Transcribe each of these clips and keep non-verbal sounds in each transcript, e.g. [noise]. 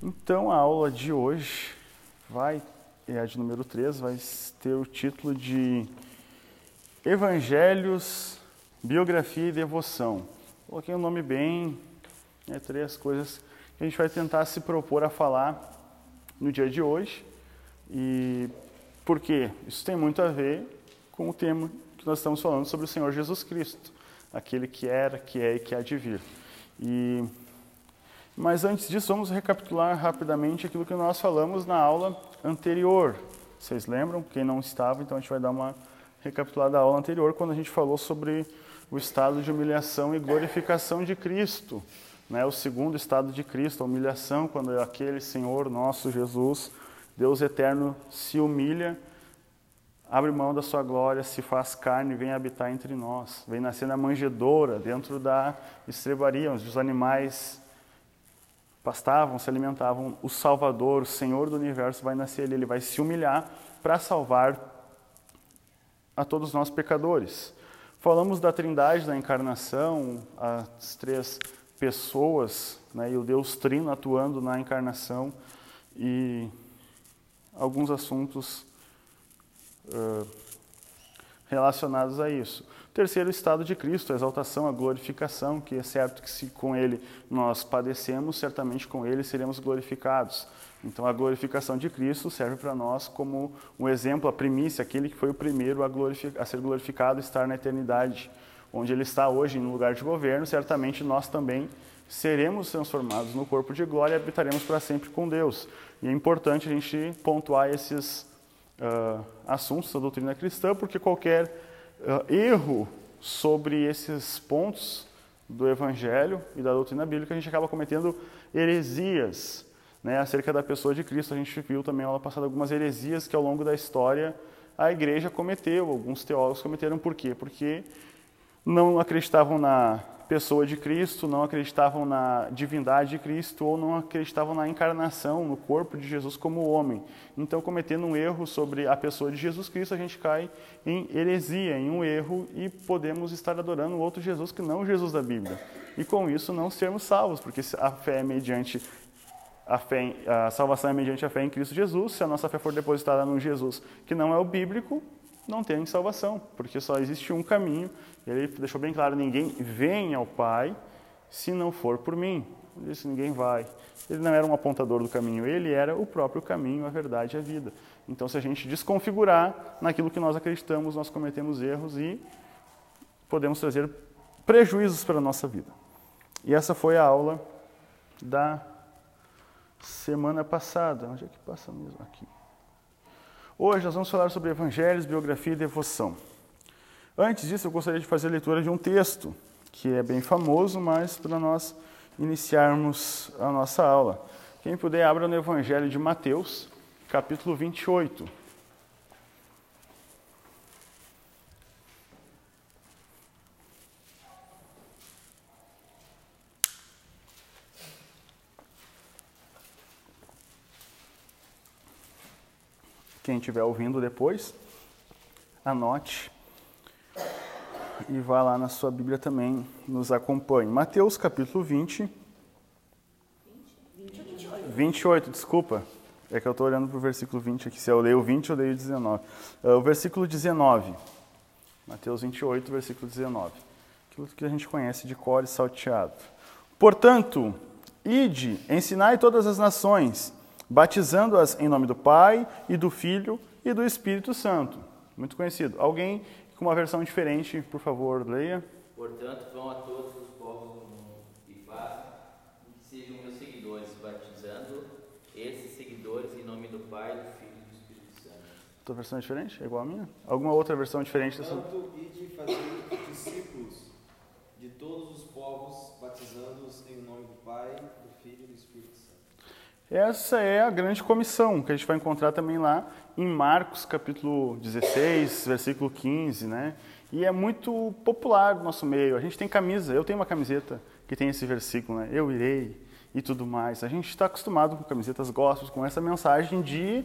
Então a aula de hoje vai, é a de número 3, vai ter o título de Evangelhos, Biografia e Devoção. Coloquei um nome bem, né, três coisas que a gente vai tentar se propor a falar no dia de hoje. E por quê? Isso tem muito a ver com o tema que nós estamos falando sobre o Senhor Jesus Cristo, aquele que era, que é e que há de vir. E mas antes disso, vamos recapitular rapidamente aquilo que nós falamos na aula anterior. Vocês lembram? Quem não estava, então a gente vai dar uma recapitulada da aula anterior, quando a gente falou sobre o estado de humilhação e glorificação de Cristo. Né? O segundo estado de Cristo, a humilhação, quando aquele Senhor nosso Jesus, Deus eterno, se humilha, abre mão da sua glória, se faz carne vem habitar entre nós. Vem nascer na manjedoura, dentro da estrebaria, onde os animais pastavam, se alimentavam, o Salvador, o Senhor do universo vai nascer ali, ele vai se humilhar para salvar a todos nós pecadores. Falamos da trindade da encarnação, as três pessoas né, e o Deus Trino atuando na encarnação e alguns assuntos uh, relacionados a isso. Terceiro estado de Cristo, a exaltação, a glorificação, que é certo que se com ele nós padecemos, certamente com ele seremos glorificados. Então a glorificação de Cristo serve para nós como um exemplo, a primícia, aquele que foi o primeiro a, a ser glorificado, estar na eternidade. Onde ele está hoje no lugar de governo, certamente nós também seremos transformados no corpo de glória e habitaremos para sempre com Deus. E é importante a gente pontuar esses uh, assuntos da doutrina cristã, porque qualquer uh, erro sobre esses pontos do Evangelho e da doutrina bíblica, a gente acaba cometendo heresias né, acerca da pessoa de Cristo. A gente viu também na aula passada algumas heresias que ao longo da história a igreja cometeu, alguns teólogos cometeram. Por quê? Porque não acreditavam na pessoa de Cristo, não acreditavam na divindade de Cristo ou não acreditavam na encarnação, no corpo de Jesus como homem. Então, cometendo um erro sobre a pessoa de Jesus Cristo, a gente cai em heresia, em um erro e podemos estar adorando outro Jesus que não o Jesus da Bíblia. E com isso não sermos salvos, porque a fé é mediante a, fé, a salvação é mediante a fé em Cristo Jesus. Se a nossa fé for depositada no Jesus que não é o bíblico, não tem salvação, porque só existe um caminho. Ele deixou bem claro: ninguém vem ao Pai se não for por mim. Ele disse: ninguém vai. Ele não era um apontador do caminho, ele era o próprio caminho, a verdade e a vida. Então, se a gente desconfigurar naquilo que nós acreditamos, nós cometemos erros e podemos trazer prejuízos para a nossa vida. E essa foi a aula da semana passada. Onde é que passa mesmo? Aqui. Hoje nós vamos falar sobre evangelhos, biografia e devoção. Antes disso, eu gostaria de fazer a leitura de um texto que é bem famoso, mas para nós iniciarmos a nossa aula. Quem puder, abra no Evangelho de Mateus, capítulo 28. Quem estiver ouvindo depois, anote e vá lá na sua Bíblia também, nos acompanhe. Mateus capítulo 20. 28, desculpa. É que eu estou olhando para o versículo 20 aqui. Se eu leio o 20, eu leio o 19. Uh, o versículo 19. Mateus 28, versículo 19. Aquilo que a gente conhece de cor e salteado. Portanto, ide, ensinai todas as nações, batizando-as em nome do Pai e do Filho e do Espírito Santo. Muito conhecido. Alguém com uma versão diferente, por favor, leia. Portanto, vão a todos os povos do mundo e façam que sejam meus seguidores, batizando esses seguidores em nome do Pai, do Filho e do Espírito Santo. Tua versão é diferente? É igual à minha? Alguma outra versão diferente dessa? Portanto, ide fazer discípulos de todos os povos, batizando-os em nome do Pai, do Filho e do Espírito Santo. Essa é a grande comissão que a gente vai encontrar também lá em Marcos capítulo 16, versículo 15, né? E é muito popular no nosso meio. A gente tem camisa, eu tenho uma camiseta que tem esse versículo, né? Eu irei e tudo mais. A gente está acostumado com camisetas gospels, com essa mensagem de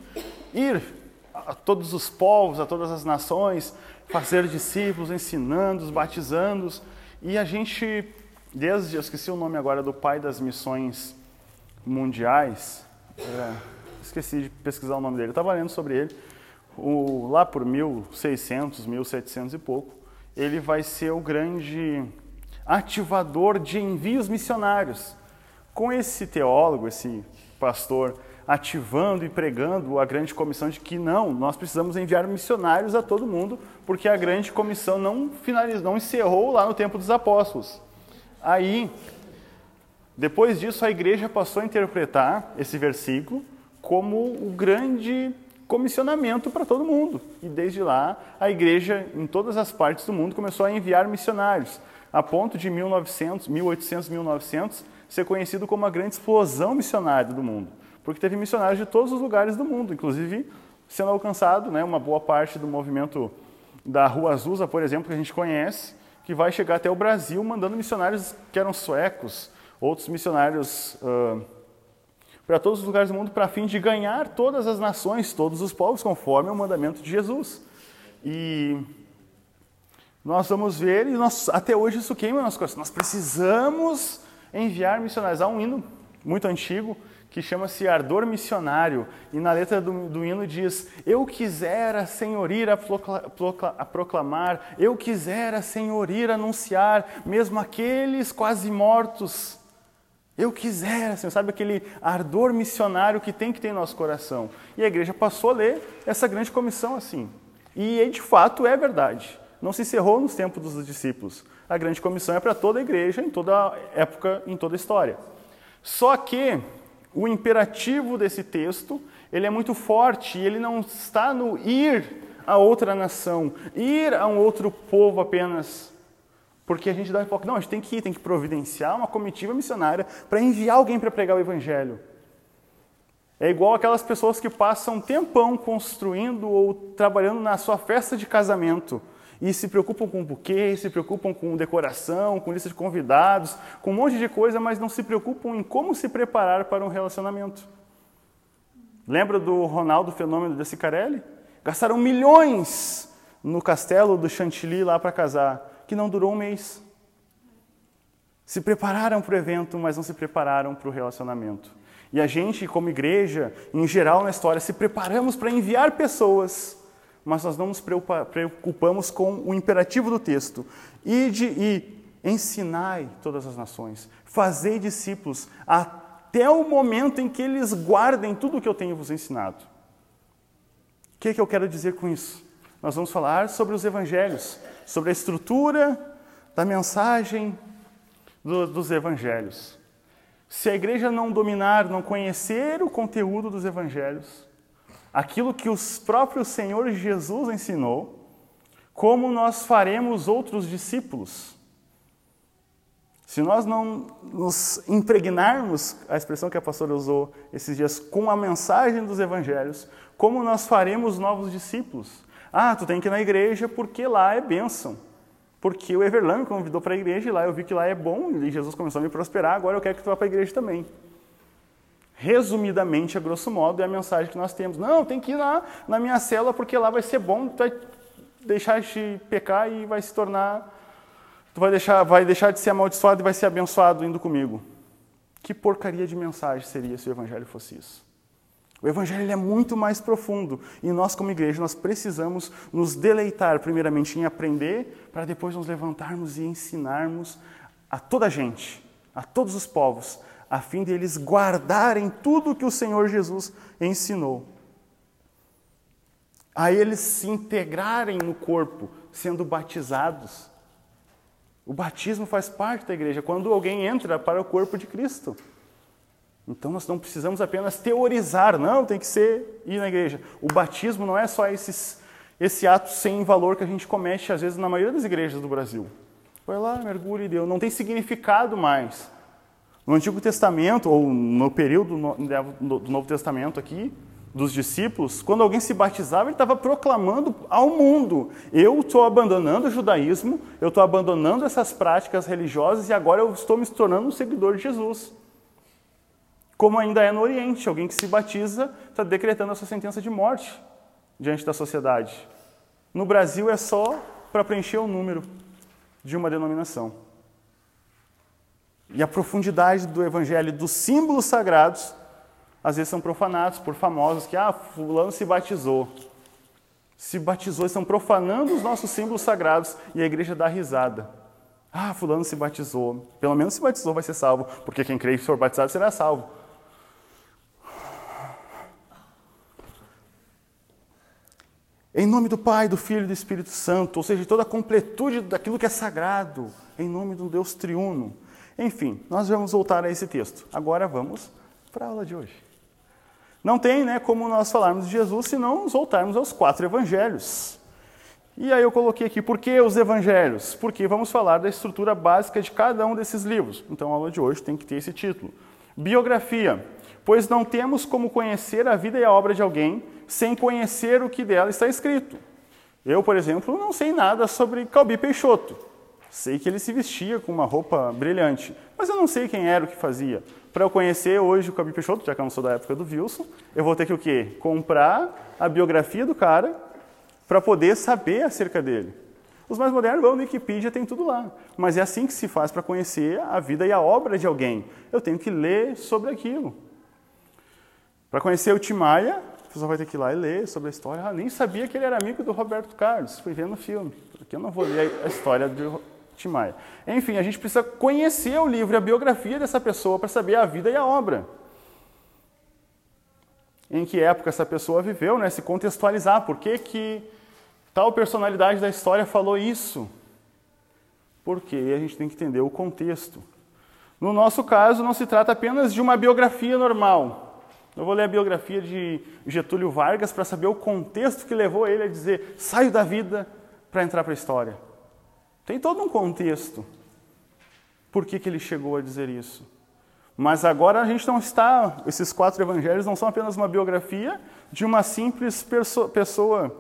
ir a todos os povos, a todas as nações, fazer discípulos, ensinando, batizando. E a gente, desde, eu esqueci o nome agora do pai das missões mundiais, é, esqueci de pesquisar o nome dele, estava lendo sobre ele, o, lá por 1600, 1700 e pouco, ele vai ser o grande ativador de envios missionários. Com esse teólogo, esse pastor, ativando e pregando a grande comissão de que não, nós precisamos enviar missionários a todo mundo, porque a grande comissão não finalizou, não encerrou lá no tempo dos apóstolos. Aí, depois disso, a igreja passou a interpretar esse versículo como o grande comissionamento para todo mundo. E desde lá, a igreja em todas as partes do mundo começou a enviar missionários, a ponto de 1900, 1800, 1900 ser conhecido como a grande explosão missionária do mundo, porque teve missionários de todos os lugares do mundo, inclusive sendo alcançado, né, uma boa parte do movimento da Rua Azusa, por exemplo, que a gente conhece, que vai chegar até o Brasil mandando missionários que eram suecos, outros missionários uh, para todos os lugares do mundo, para fim de ganhar todas as nações, todos os povos, conforme o mandamento de Jesus. E nós vamos ver, e nós, até hoje isso queima nas coisas. Nós precisamos enviar missionários. Há um hino muito antigo que chama-se Ardor Missionário, e na letra do, do, hino diz: Eu quisera, Senhor, ir a, procla, a proclamar, eu quisera, Senhor, ir anunciar, mesmo aqueles quase mortos eu quisera, assim, sabe aquele ardor missionário que tem que ter em nosso coração. E a igreja passou a ler essa grande comissão assim. E de fato é verdade. Não se encerrou nos tempos dos discípulos. A grande comissão é para toda a igreja, em toda época, em toda a história. Só que o imperativo desse texto, ele é muito forte e ele não está no ir a outra nação, ir a um outro povo apenas, porque a gente dá foco, não, a gente tem que ir, tem que providenciar uma comitiva missionária para enviar alguém para pregar o evangelho. É igual aquelas pessoas que passam um tempão construindo ou trabalhando na sua festa de casamento e se preocupam com buquê, se preocupam com decoração, com lista de convidados, com um monte de coisa, mas não se preocupam em como se preparar para um relacionamento. Lembra do Ronaldo Fenômeno de Cicarelli? Gastaram milhões no castelo do Chantilly lá para casar que não durou um mês. Se prepararam para o evento, mas não se prepararam para o relacionamento. E a gente, como igreja, em geral na história, se preparamos para enviar pessoas, mas nós não nos preocupamos com o imperativo do texto. Ide e ensinai todas as nações, fazei discípulos até o momento em que eles guardem tudo o que eu tenho vos ensinado. O que, é que eu quero dizer com isso? Nós vamos falar sobre os evangelhos, sobre a estrutura da mensagem do, dos evangelhos. Se a igreja não dominar, não conhecer o conteúdo dos evangelhos, aquilo que o próprio Senhor Jesus ensinou, como nós faremos outros discípulos? Se nós não nos impregnarmos, a expressão que a pastora usou esses dias, com a mensagem dos evangelhos, como nós faremos novos discípulos? Ah, tu tem que ir na igreja porque lá é bênção. Porque o Everlan me convidou para a igreja e lá eu vi que lá é bom e Jesus começou a me prosperar, agora eu quero que tu vá para a igreja também. Resumidamente, a grosso modo, é a mensagem que nós temos. Não, tem que ir lá na minha cela porque lá vai ser bom, tu vai deixar de pecar e vai se tornar. Tu vai deixar, vai deixar de ser amaldiçoado e vai ser abençoado indo comigo. Que porcaria de mensagem seria se o evangelho fosse isso? O evangelho é muito mais profundo e nós, como igreja, nós precisamos nos deleitar, primeiramente, em aprender, para depois nos levantarmos e ensinarmos a toda a gente, a todos os povos, a fim de eles guardarem tudo o que o Senhor Jesus ensinou. A eles se integrarem no corpo, sendo batizados. O batismo faz parte da igreja, quando alguém entra para o corpo de Cristo. Então nós não precisamos apenas teorizar, não, tem que ser ir na igreja. O batismo não é só esses, esse ato sem valor que a gente comete, às vezes, na maioria das igrejas do Brasil. Vai lá, mergulhe e deu. Não tem significado mais. No Antigo Testamento, ou no período do Novo Testamento aqui, dos discípulos, quando alguém se batizava, ele estava proclamando ao mundo: eu estou abandonando o judaísmo, eu estou abandonando essas práticas religiosas e agora eu estou me tornando um seguidor de Jesus como ainda é no Oriente. Alguém que se batiza está decretando a sua sentença de morte diante da sociedade. No Brasil é só para preencher o número de uma denominação. e a profundidade do evangelho dos símbolos sagrados às vezes são profanados por famosos que, ah, fulano se batizou. Se batizou, estão profanando os nossos símbolos sagrados e a igreja dá risada. Ah, fulano se batizou. Pelo menos se batizou vai ser salvo, porque quem crê e for batizado será salvo. Em nome do Pai, do Filho e do Espírito Santo, ou seja, toda a completude daquilo que é sagrado, em nome do Deus triuno. Enfim, nós vamos voltar a esse texto. Agora vamos para a aula de hoje. Não tem né, como nós falarmos de Jesus se não nos voltarmos aos quatro evangelhos. E aí eu coloquei aqui, por que os evangelhos? Porque vamos falar da estrutura básica de cada um desses livros. Então a aula de hoje tem que ter esse título. Biografia, pois não temos como conhecer a vida e a obra de alguém sem conhecer o que dela está escrito. Eu, por exemplo, não sei nada sobre Calbi Peixoto. Sei que ele se vestia com uma roupa brilhante, mas eu não sei quem era o que fazia. Para eu conhecer hoje o Calbi Peixoto, já que eu não sou da época do Wilson, eu vou ter que o quê? Comprar a biografia do cara para poder saber acerca dele. Os mais modernos vão no Wikipedia, tem tudo lá. Mas é assim que se faz para conhecer a vida e a obra de alguém. Eu tenho que ler sobre aquilo. Para conhecer o Timaya, pessoa vai ter que ir lá e ler sobre a história. Ah, nem sabia que ele era amigo do Roberto Carlos, fui ver no filme. Porque eu não vou ler a história do Tim Maia. Enfim, a gente precisa conhecer o livro e a biografia dessa pessoa para saber a vida e a obra. Em que época essa pessoa viveu, né? se contextualizar. Por que, que tal personalidade da história falou isso? Porque a gente tem que entender o contexto. No nosso caso, não se trata apenas de uma biografia normal, eu vou ler a biografia de Getúlio Vargas para saber o contexto que levou ele a dizer: saio da vida para entrar para a história. Tem todo um contexto. Por que, que ele chegou a dizer isso? Mas agora a gente não está. Esses quatro evangelhos não são apenas uma biografia de uma simples pessoa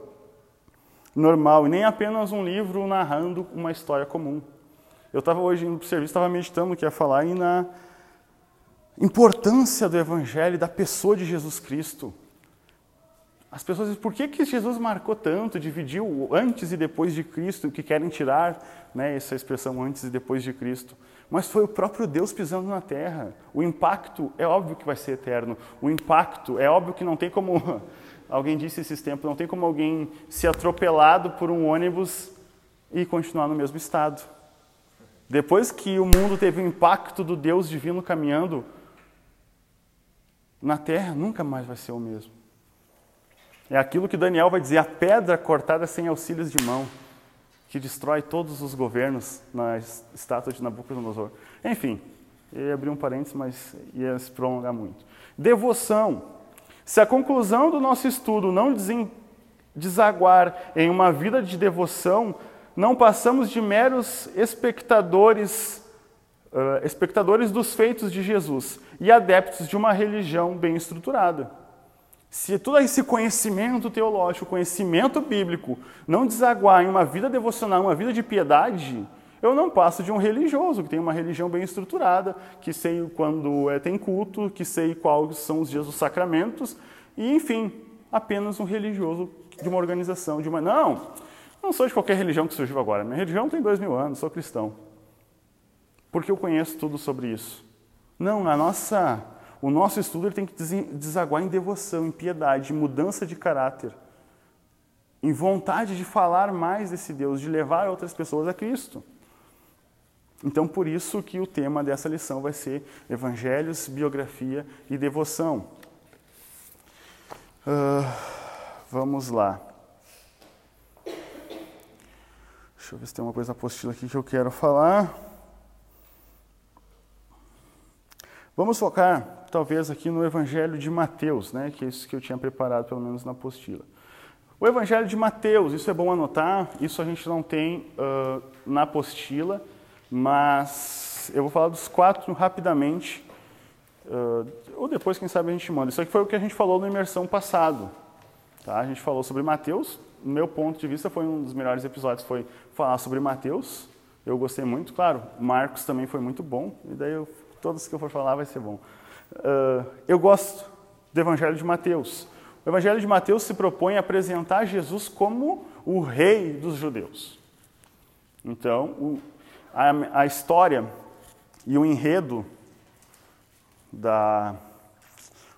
normal, e nem apenas um livro narrando uma história comum. Eu estava hoje no serviço, estava meditando o que ia falar, e na importância do Evangelho, da pessoa de Jesus Cristo. As pessoas dizem, por que, que Jesus marcou tanto, dividiu antes e depois de Cristo, que querem tirar né, essa expressão antes e depois de Cristo. Mas foi o próprio Deus pisando na terra. O impacto é óbvio que vai ser eterno. O impacto é óbvio que não tem como, [laughs] alguém disse esses tempos, não tem como alguém ser atropelado por um ônibus e continuar no mesmo estado. Depois que o mundo teve o impacto do Deus divino caminhando, na terra nunca mais vai ser o mesmo. É aquilo que Daniel vai dizer: a pedra cortada sem auxílios de mão, que destrói todos os governos na estátua de Nabucodonosor. Enfim, eu ia abrir um parênteses, mas ia se prolongar muito. Devoção. Se a conclusão do nosso estudo não desaguar em uma vida de devoção, não passamos de meros espectadores uh, espectadores dos feitos de Jesus e adeptos de uma religião bem estruturada. Se todo esse conhecimento teológico, conhecimento bíblico, não desaguar em uma vida devocional, uma vida de piedade, eu não passo de um religioso, que tem uma religião bem estruturada, que sei quando é, tem culto, que sei quais são os dias dos sacramentos, e enfim, apenas um religioso de uma organização, de uma. Não, não sou de qualquer religião que surgiu agora. Minha religião tem dois mil anos, sou cristão porque eu conheço tudo sobre isso. Não, a nossa, o nosso estudo tem que desaguar em devoção, em piedade, em mudança de caráter, em vontade de falar mais desse Deus, de levar outras pessoas a Cristo. Então, por isso que o tema dessa lição vai ser Evangelhos, Biografia e Devoção. Uh, vamos lá. Deixa eu ver se tem uma coisa apostila aqui que eu quero falar. Vamos focar, talvez, aqui no Evangelho de Mateus, né, que é isso que eu tinha preparado, pelo menos na apostila. O Evangelho de Mateus, isso é bom anotar, isso a gente não tem uh, na apostila, mas eu vou falar dos quatro rapidamente, uh, ou depois, quem sabe, a gente manda. Isso aqui foi o que a gente falou na imersão passado. Tá? A gente falou sobre Mateus, no meu ponto de vista, foi um dos melhores episódios, foi falar sobre Mateus, eu gostei muito, claro, Marcos também foi muito bom, e daí eu todos que eu for falar vai ser bom. Uh, eu gosto do Evangelho de Mateus. O Evangelho de Mateus se propõe a apresentar Jesus como o rei dos judeus. Então, o, a, a, história e o enredo da,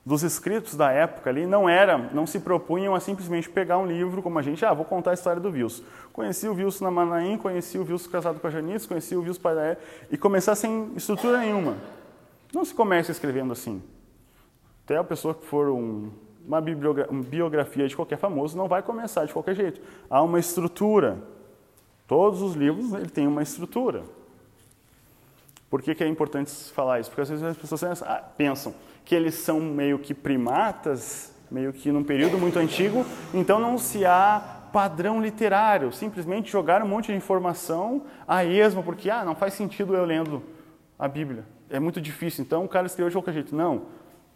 dos escritos da época ali não era, não se propunham a simplesmente pegar um livro como a gente, ah, vou contar a história do Wilson. Conheci o Wilson na Manaim, conheci o Wilson casado com a Janice, conheci o Wilson pai e começar sem estrutura nenhuma. Não se começa escrevendo assim. Até a pessoa que for um, uma, biografia de qualquer famoso não vai começar de qualquer jeito. Há uma estrutura. Todos os livros ele tem uma estrutura. Por que, que é importante falar isso? Porque às vezes as pessoas pensam que eles são meio que primatas, meio que num período muito antigo, então não se há padrão literário, simplesmente jogar um monte de informação a esmo, porque ah, não faz sentido eu lendo a Bíblia. É muito difícil, então o cara escreveu de qualquer jeito. Não,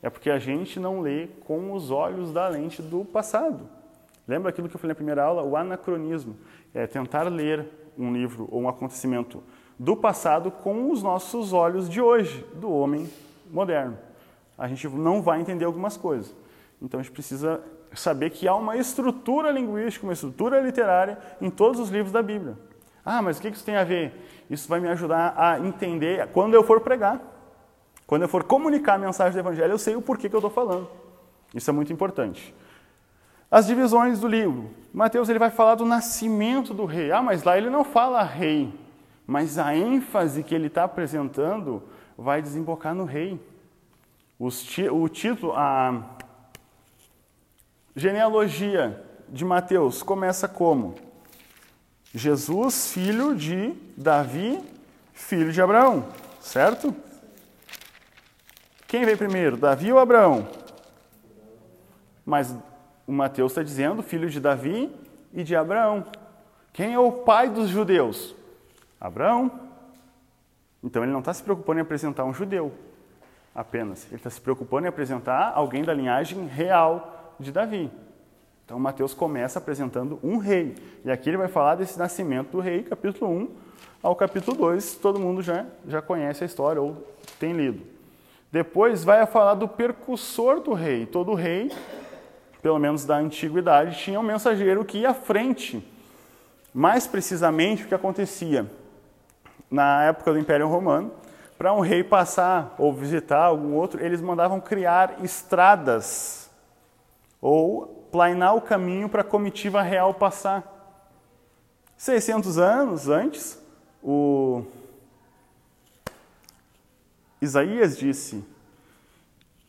é porque a gente não lê com os olhos da lente do passado. Lembra aquilo que eu falei na primeira aula? O anacronismo. É tentar ler um livro ou um acontecimento do passado com os nossos olhos de hoje, do homem moderno. A gente não vai entender algumas coisas. Então a gente precisa saber que há uma estrutura linguística, uma estrutura literária em todos os livros da Bíblia. Ah, mas o que isso tem a ver? Isso vai me ajudar a entender quando eu for pregar. Quando eu for comunicar a mensagem do Evangelho, eu sei o porquê que eu estou falando. Isso é muito importante. As divisões do livro. Mateus ele vai falar do nascimento do rei. Ah, mas lá ele não fala rei mas a ênfase que ele está apresentando vai desembocar no rei. o título, a genealogia de Mateus começa como? Jesus, filho de Davi, filho de Abraão, certo? Quem veio primeiro, Davi ou Abraão? Mas o Mateus está dizendo filho de Davi e de Abraão. Quem é o pai dos judeus? Abraão. Então ele não está se preocupando em apresentar um judeu apenas, ele está se preocupando em apresentar alguém da linhagem real de Davi. Então Mateus começa apresentando um rei. E aqui ele vai falar desse nascimento do rei, capítulo 1 ao capítulo 2. Todo mundo já, já conhece a história ou tem lido. Depois vai falar do percussor do rei. Todo rei, pelo menos da antiguidade, tinha um mensageiro que ia à frente. Mais precisamente o que acontecia? na época do Império Romano, para um rei passar ou visitar algum outro, eles mandavam criar estradas ou planear o caminho para a comitiva real passar. 600 anos antes, o Isaías disse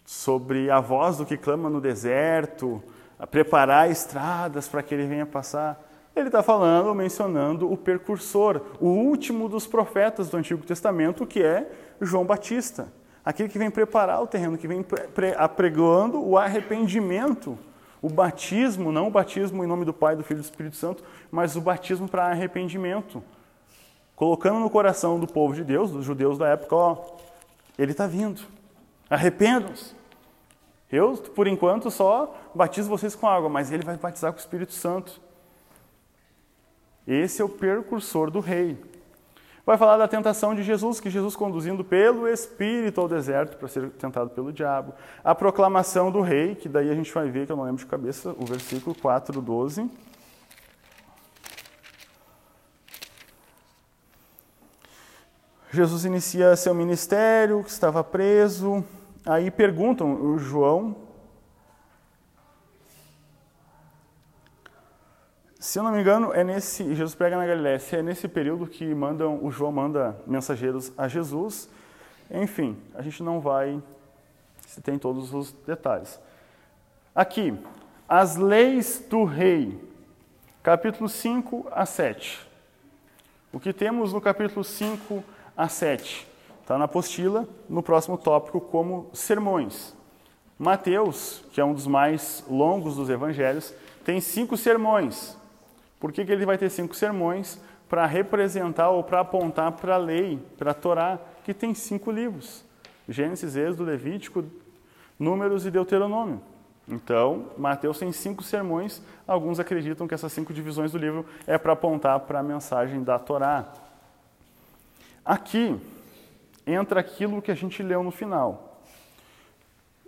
sobre a voz do que clama no deserto, a preparar estradas para que ele venha passar. Ele está falando, mencionando o precursor, o último dos profetas do Antigo Testamento, que é João Batista. Aquele que vem preparar o terreno, que vem apregando o arrependimento, o batismo, não o batismo em nome do Pai, do Filho e do Espírito Santo, mas o batismo para arrependimento. Colocando no coração do povo de Deus, dos judeus da época, ó, ele está vindo. Arrependam-se. Eu, por enquanto, só batizo vocês com água, mas ele vai batizar com o Espírito Santo. Esse é o precursor do rei. Vai falar da tentação de Jesus, que Jesus conduzindo pelo Espírito ao deserto para ser tentado pelo diabo. A proclamação do rei, que daí a gente vai ver, que eu não lembro de cabeça, o versículo 4, 12. Jesus inicia seu ministério, estava preso. Aí perguntam, o João Se eu não me engano, é nesse Jesus prega na Galiléia, é nesse período que mandam o João manda mensageiros a Jesus. Enfim, a gente não vai se tem todos os detalhes. Aqui, as leis do rei, capítulo 5 a 7. O que temos no capítulo 5 a 7? Está na apostila, no próximo tópico, como sermões. Mateus, que é um dos mais longos dos evangelhos, tem cinco sermões. Por que, que ele vai ter cinco sermões? Para representar ou para apontar para a lei, para a Torá, que tem cinco livros: Gênesis, Êxodo, Levítico, Números e Deuteronômio. Então, Mateus tem cinco sermões. Alguns acreditam que essas cinco divisões do livro é para apontar para a mensagem da Torá. Aqui entra aquilo que a gente leu no final.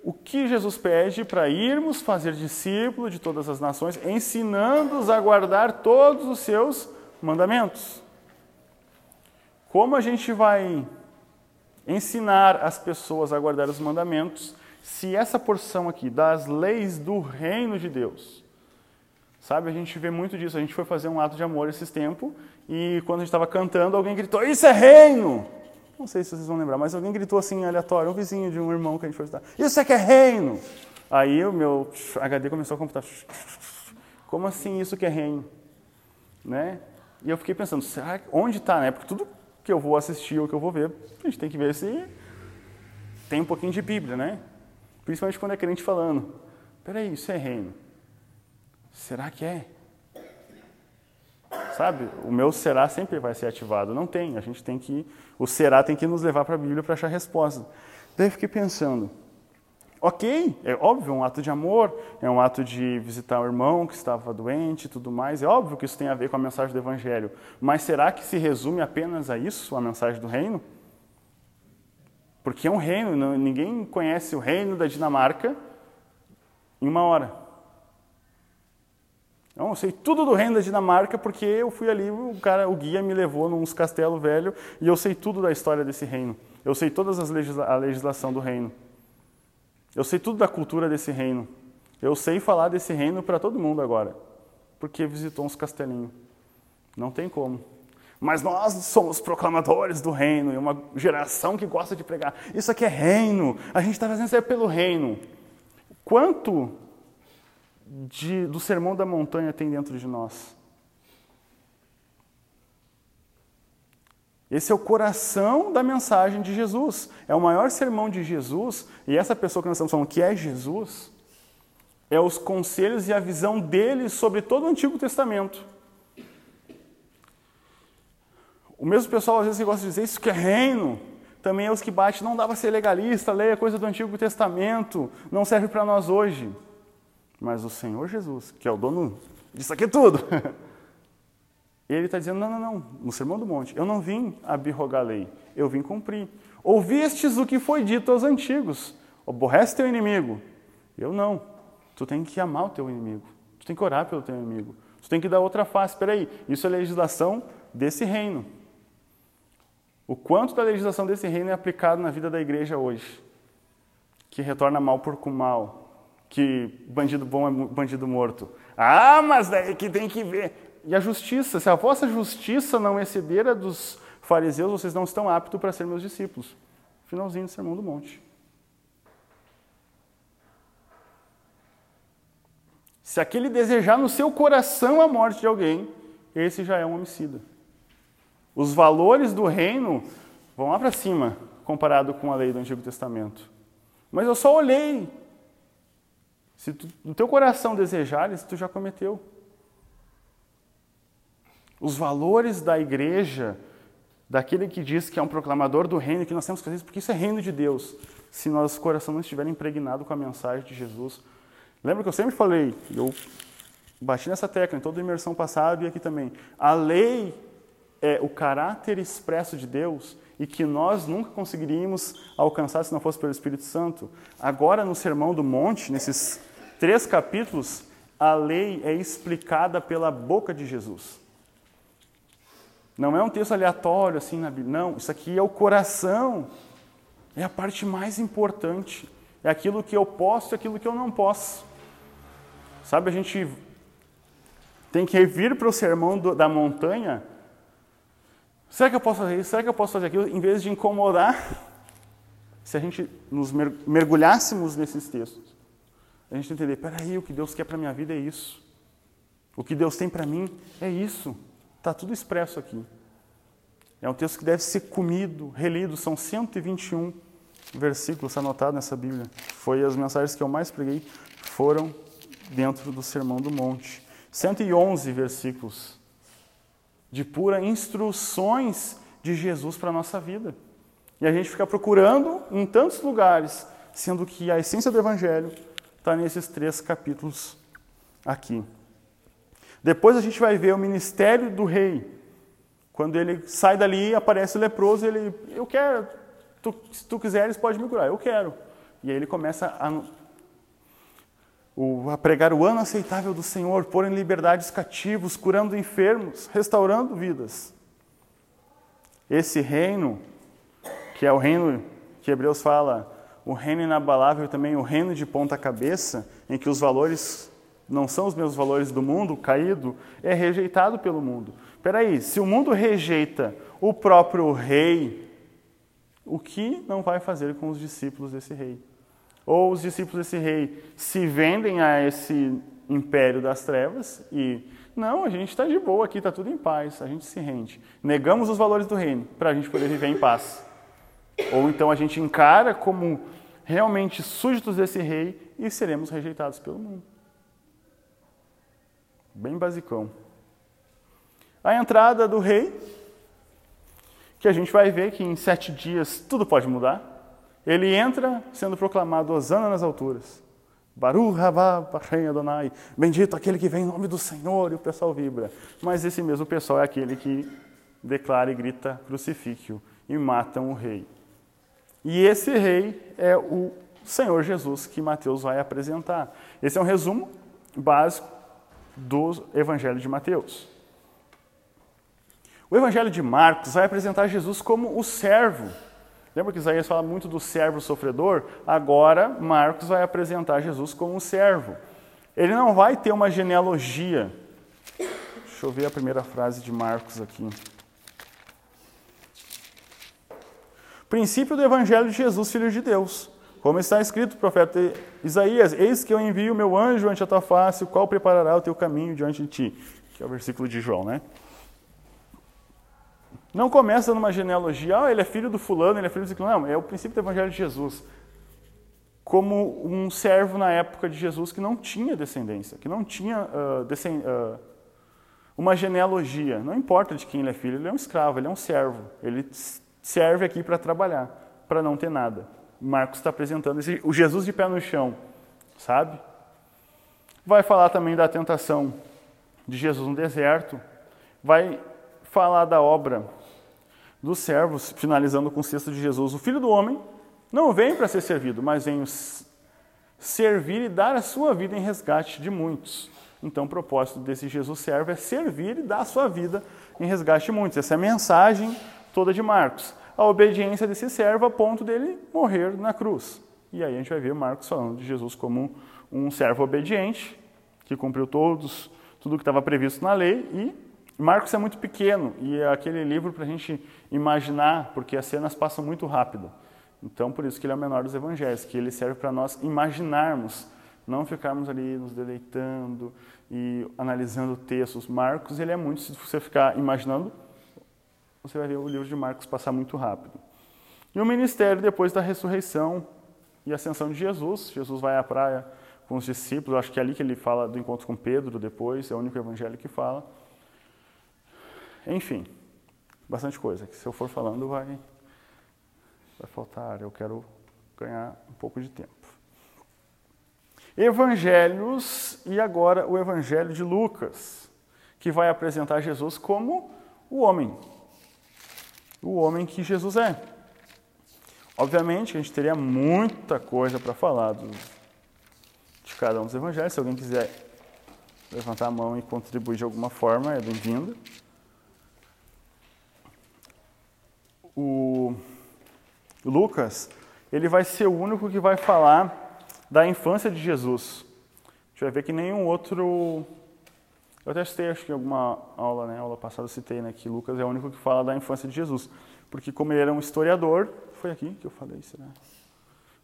O que Jesus pede para irmos fazer discípulos de todas as nações, ensinando-os a guardar todos os seus mandamentos. Como a gente vai ensinar as pessoas a guardar os mandamentos, se essa porção aqui das leis do reino de Deus, sabe, a gente vê muito disso. A gente foi fazer um ato de amor esses tempos e quando a gente estava cantando, alguém gritou: Isso é reino! Não sei se vocês vão lembrar, mas alguém gritou assim aleatório, um vizinho de um irmão que a gente foi estudar: Isso é que é reino! Aí o meu HD começou a computar: Como assim isso que é reino? Né? E eu fiquei pensando: será, onde está? Né? Porque tudo que eu vou assistir ou que eu vou ver, a gente tem que ver se tem um pouquinho de Bíblia, né? Principalmente quando é crente falando. Peraí, isso é reino. Será que é? Sabe? O meu será sempre vai ser ativado. Não tem. A gente tem que. O será tem que nos levar para a Bíblia para achar resposta. Daí eu fiquei pensando. Ok, é óbvio, um ato de amor, é um ato de visitar o irmão que estava doente e tudo mais. É óbvio que isso tem a ver com a mensagem do Evangelho. Mas será que se resume apenas a isso, a mensagem do reino? Porque é um reino, ninguém conhece o reino da Dinamarca em uma hora. Então, eu sei tudo do reino da Dinamarca porque eu fui ali, o cara, o guia me levou num castelo velho e eu sei tudo da história desse reino. Eu sei todas as legisla a legislação do reino. Eu sei tudo da cultura desse reino. Eu sei falar desse reino para todo mundo agora, porque visitou uns castelinhos. Não tem como. Mas nós somos proclamadores do reino e uma geração que gosta de pregar. Isso aqui é reino. A gente está fazendo isso pelo reino. Quanto de, do sermão da montanha tem dentro de nós? Esse é o coração da mensagem de Jesus. É o maior sermão de Jesus, e essa pessoa que nós estamos falando, que é Jesus, é os conselhos e a visão dele sobre todo o Antigo Testamento. O mesmo pessoal às vezes gosta de dizer isso que é reino, também é os que bate, não dá para ser legalista, leia coisa do Antigo Testamento, não serve para nós hoje. Mas o Senhor Jesus, que é o dono disso aqui tudo, [laughs] ele está dizendo: não, não, não, no Sermão do Monte, eu não vim abirrogar a lei, eu vim cumprir. Ouvistes o que foi dito aos antigos: aborrece teu inimigo. Eu não. Tu tem que amar o teu inimigo. Tu tem que orar pelo teu inimigo. Tu tem que dar outra face. Espera aí, isso é legislação desse reino. O quanto da legislação desse reino é aplicado na vida da igreja hoje? Que retorna mal por com mal, que bandido bom é bandido morto. Ah, mas daí que tem que ver. E a justiça, se a vossa justiça não exceder dos fariseus, vocês não estão aptos para ser meus discípulos. Finalzinho do Sermão do Monte. Se aquele desejar no seu coração a morte de alguém, esse já é um homicida. Os valores do reino vão lá para cima, comparado com a lei do Antigo Testamento. Mas eu só olhei. Se tu, no teu coração desejares, tu já cometeu. Os valores da igreja, daquele que diz que é um proclamador do reino, que nós temos que fazer isso, porque isso é reino de Deus. Se nosso coração não estiver impregnado com a mensagem de Jesus. Lembra que eu sempre falei, eu bati nessa tecla em toda a imersão passada e aqui também. A lei é o caráter expresso de Deus e que nós nunca conseguiríamos alcançar se não fosse pelo Espírito Santo. Agora, no Sermão do Monte, nesses três capítulos, a lei é explicada pela boca de Jesus. Não é um texto aleatório assim na Bíblia, não. Isso aqui é o coração, é a parte mais importante. É aquilo que eu posso e aquilo que eu não posso. Sabe, a gente tem que vir para o sermão do, da montanha Será que eu posso fazer isso? Será que eu posso fazer aquilo? Em vez de incomodar, [laughs] se a gente nos mergulhássemos nesses textos, a gente entender, peraí, o que Deus quer para minha vida é isso. O que Deus tem para mim é isso. Está tudo expresso aqui. É um texto que deve ser comido, relido. São 121 versículos anotados nessa Bíblia. Foi as mensagens que eu mais preguei, foram dentro do Sermão do Monte. 111 versículos de pura instruções de Jesus para a nossa vida. E a gente fica procurando em tantos lugares, sendo que a essência do Evangelho está nesses três capítulos aqui. Depois a gente vai ver o ministério do rei. Quando ele sai dali, aparece leproso, ele, eu quero, tu, se tu quiseres, pode me curar, eu quero. E aí ele começa a o, a pregar o ano aceitável do Senhor, pôr em liberdade os cativos, curando enfermos, restaurando vidas. Esse reino que é o reino que Hebreus fala, o reino inabalável também, o reino de ponta cabeça, em que os valores não são os mesmos valores do mundo caído, é rejeitado pelo mundo. Peraí, se o mundo rejeita o próprio rei, o que não vai fazer com os discípulos desse rei? Ou os discípulos desse rei se vendem a esse império das trevas e não, a gente está de boa aqui, está tudo em paz, a gente se rende. Negamos os valores do reino para a gente poder viver em paz. Ou então a gente encara como realmente súditos desse rei e seremos rejeitados pelo mundo. Bem basicão. A entrada do rei, que a gente vai ver que em sete dias tudo pode mudar. Ele entra sendo proclamado Osana nas alturas. Baruch Rabá Adonai. Bendito aquele que vem em nome do Senhor. E o pessoal vibra. Mas esse mesmo pessoal é aquele que declara e grita crucifício e matam o rei. E esse rei é o Senhor Jesus que Mateus vai apresentar. Esse é um resumo básico do Evangelho de Mateus. O Evangelho de Marcos vai apresentar Jesus como o servo Lembra que Isaías fala muito do servo sofredor? Agora, Marcos vai apresentar Jesus como um servo. Ele não vai ter uma genealogia. Deixa eu ver a primeira frase de Marcos aqui. Princípio do Evangelho de Jesus, Filho de Deus. Como está escrito profeta Isaías: Eis que eu envio o meu anjo ante a tua face, o qual preparará o teu caminho diante de ti. Que é o versículo de João, né? Não começa numa genealogia, ah, ele é filho do fulano, ele é filho do ciclano. Não, é o princípio do Evangelho de Jesus. Como um servo na época de Jesus que não tinha descendência, que não tinha uh, descend... uh, uma genealogia. Não importa de quem ele é filho, ele é um escravo, ele é um servo. Ele serve aqui para trabalhar, para não ter nada. Marcos está apresentando esse, o Jesus de pé no chão, sabe? Vai falar também da tentação de Jesus no deserto. Vai falar da obra dos servos, finalizando com o cesto de Jesus. O Filho do Homem não vem para ser servido, mas vem servir e dar a sua vida em resgate de muitos. Então, o propósito desse Jesus servo é servir e dar a sua vida em resgate de muitos. Essa é a mensagem toda de Marcos. A obediência desse servo a ponto dele morrer na cruz. E aí a gente vai ver Marcos falando de Jesus como um servo obediente, que cumpriu todos, tudo que estava previsto na lei e Marcos é muito pequeno e é aquele livro para a gente imaginar, porque as cenas passam muito rápido. Então, por isso que ele é o menor dos evangelhos, que ele serve para nós imaginarmos, não ficarmos ali nos deleitando e analisando textos. Marcos, ele é muito, se você ficar imaginando, você vai ver o livro de Marcos passar muito rápido. E o ministério depois da ressurreição e ascensão de Jesus. Jesus vai à praia com os discípulos, acho que é ali que ele fala do encontro com Pedro depois, é o único evangelho que fala. Enfim, bastante coisa. Que se eu for falando, vai, vai faltar. Eu quero ganhar um pouco de tempo. Evangelhos, e agora o Evangelho de Lucas, que vai apresentar Jesus como o homem. O homem que Jesus é. Obviamente, a gente teria muita coisa para falar do, de cada um dos evangelhos. Se alguém quiser levantar a mão e contribuir de alguma forma, é bem-vindo. o Lucas, ele vai ser o único que vai falar da infância de Jesus. A gente vai ver que nenhum outro. Eu até citei, acho que em alguma aula, né, aula passada citei, né, que Lucas é o único que fala da infância de Jesus. Porque como ele era um historiador, foi aqui que eu falei isso, né?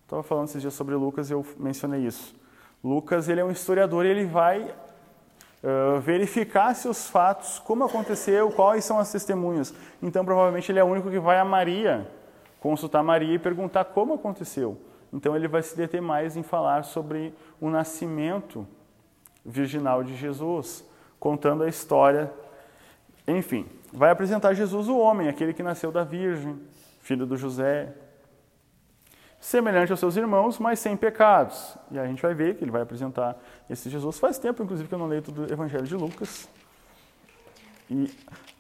Estava falando esses dias sobre Lucas e eu mencionei isso. Lucas, ele é um historiador e ele vai uh, verificar se os fatos, como aconteceu, quais são as testemunhas. Então, provavelmente, ele é o único que vai a Maria, consultar Maria e perguntar como aconteceu. Então, ele vai se deter mais em falar sobre o nascimento virginal de Jesus, contando a história. Enfim, vai apresentar Jesus, o homem, aquele que nasceu da Virgem, filho do José, semelhante aos seus irmãos, mas sem pecados. E a gente vai ver que ele vai apresentar esse Jesus. Faz tempo, inclusive, que eu não leio do Evangelho de Lucas. E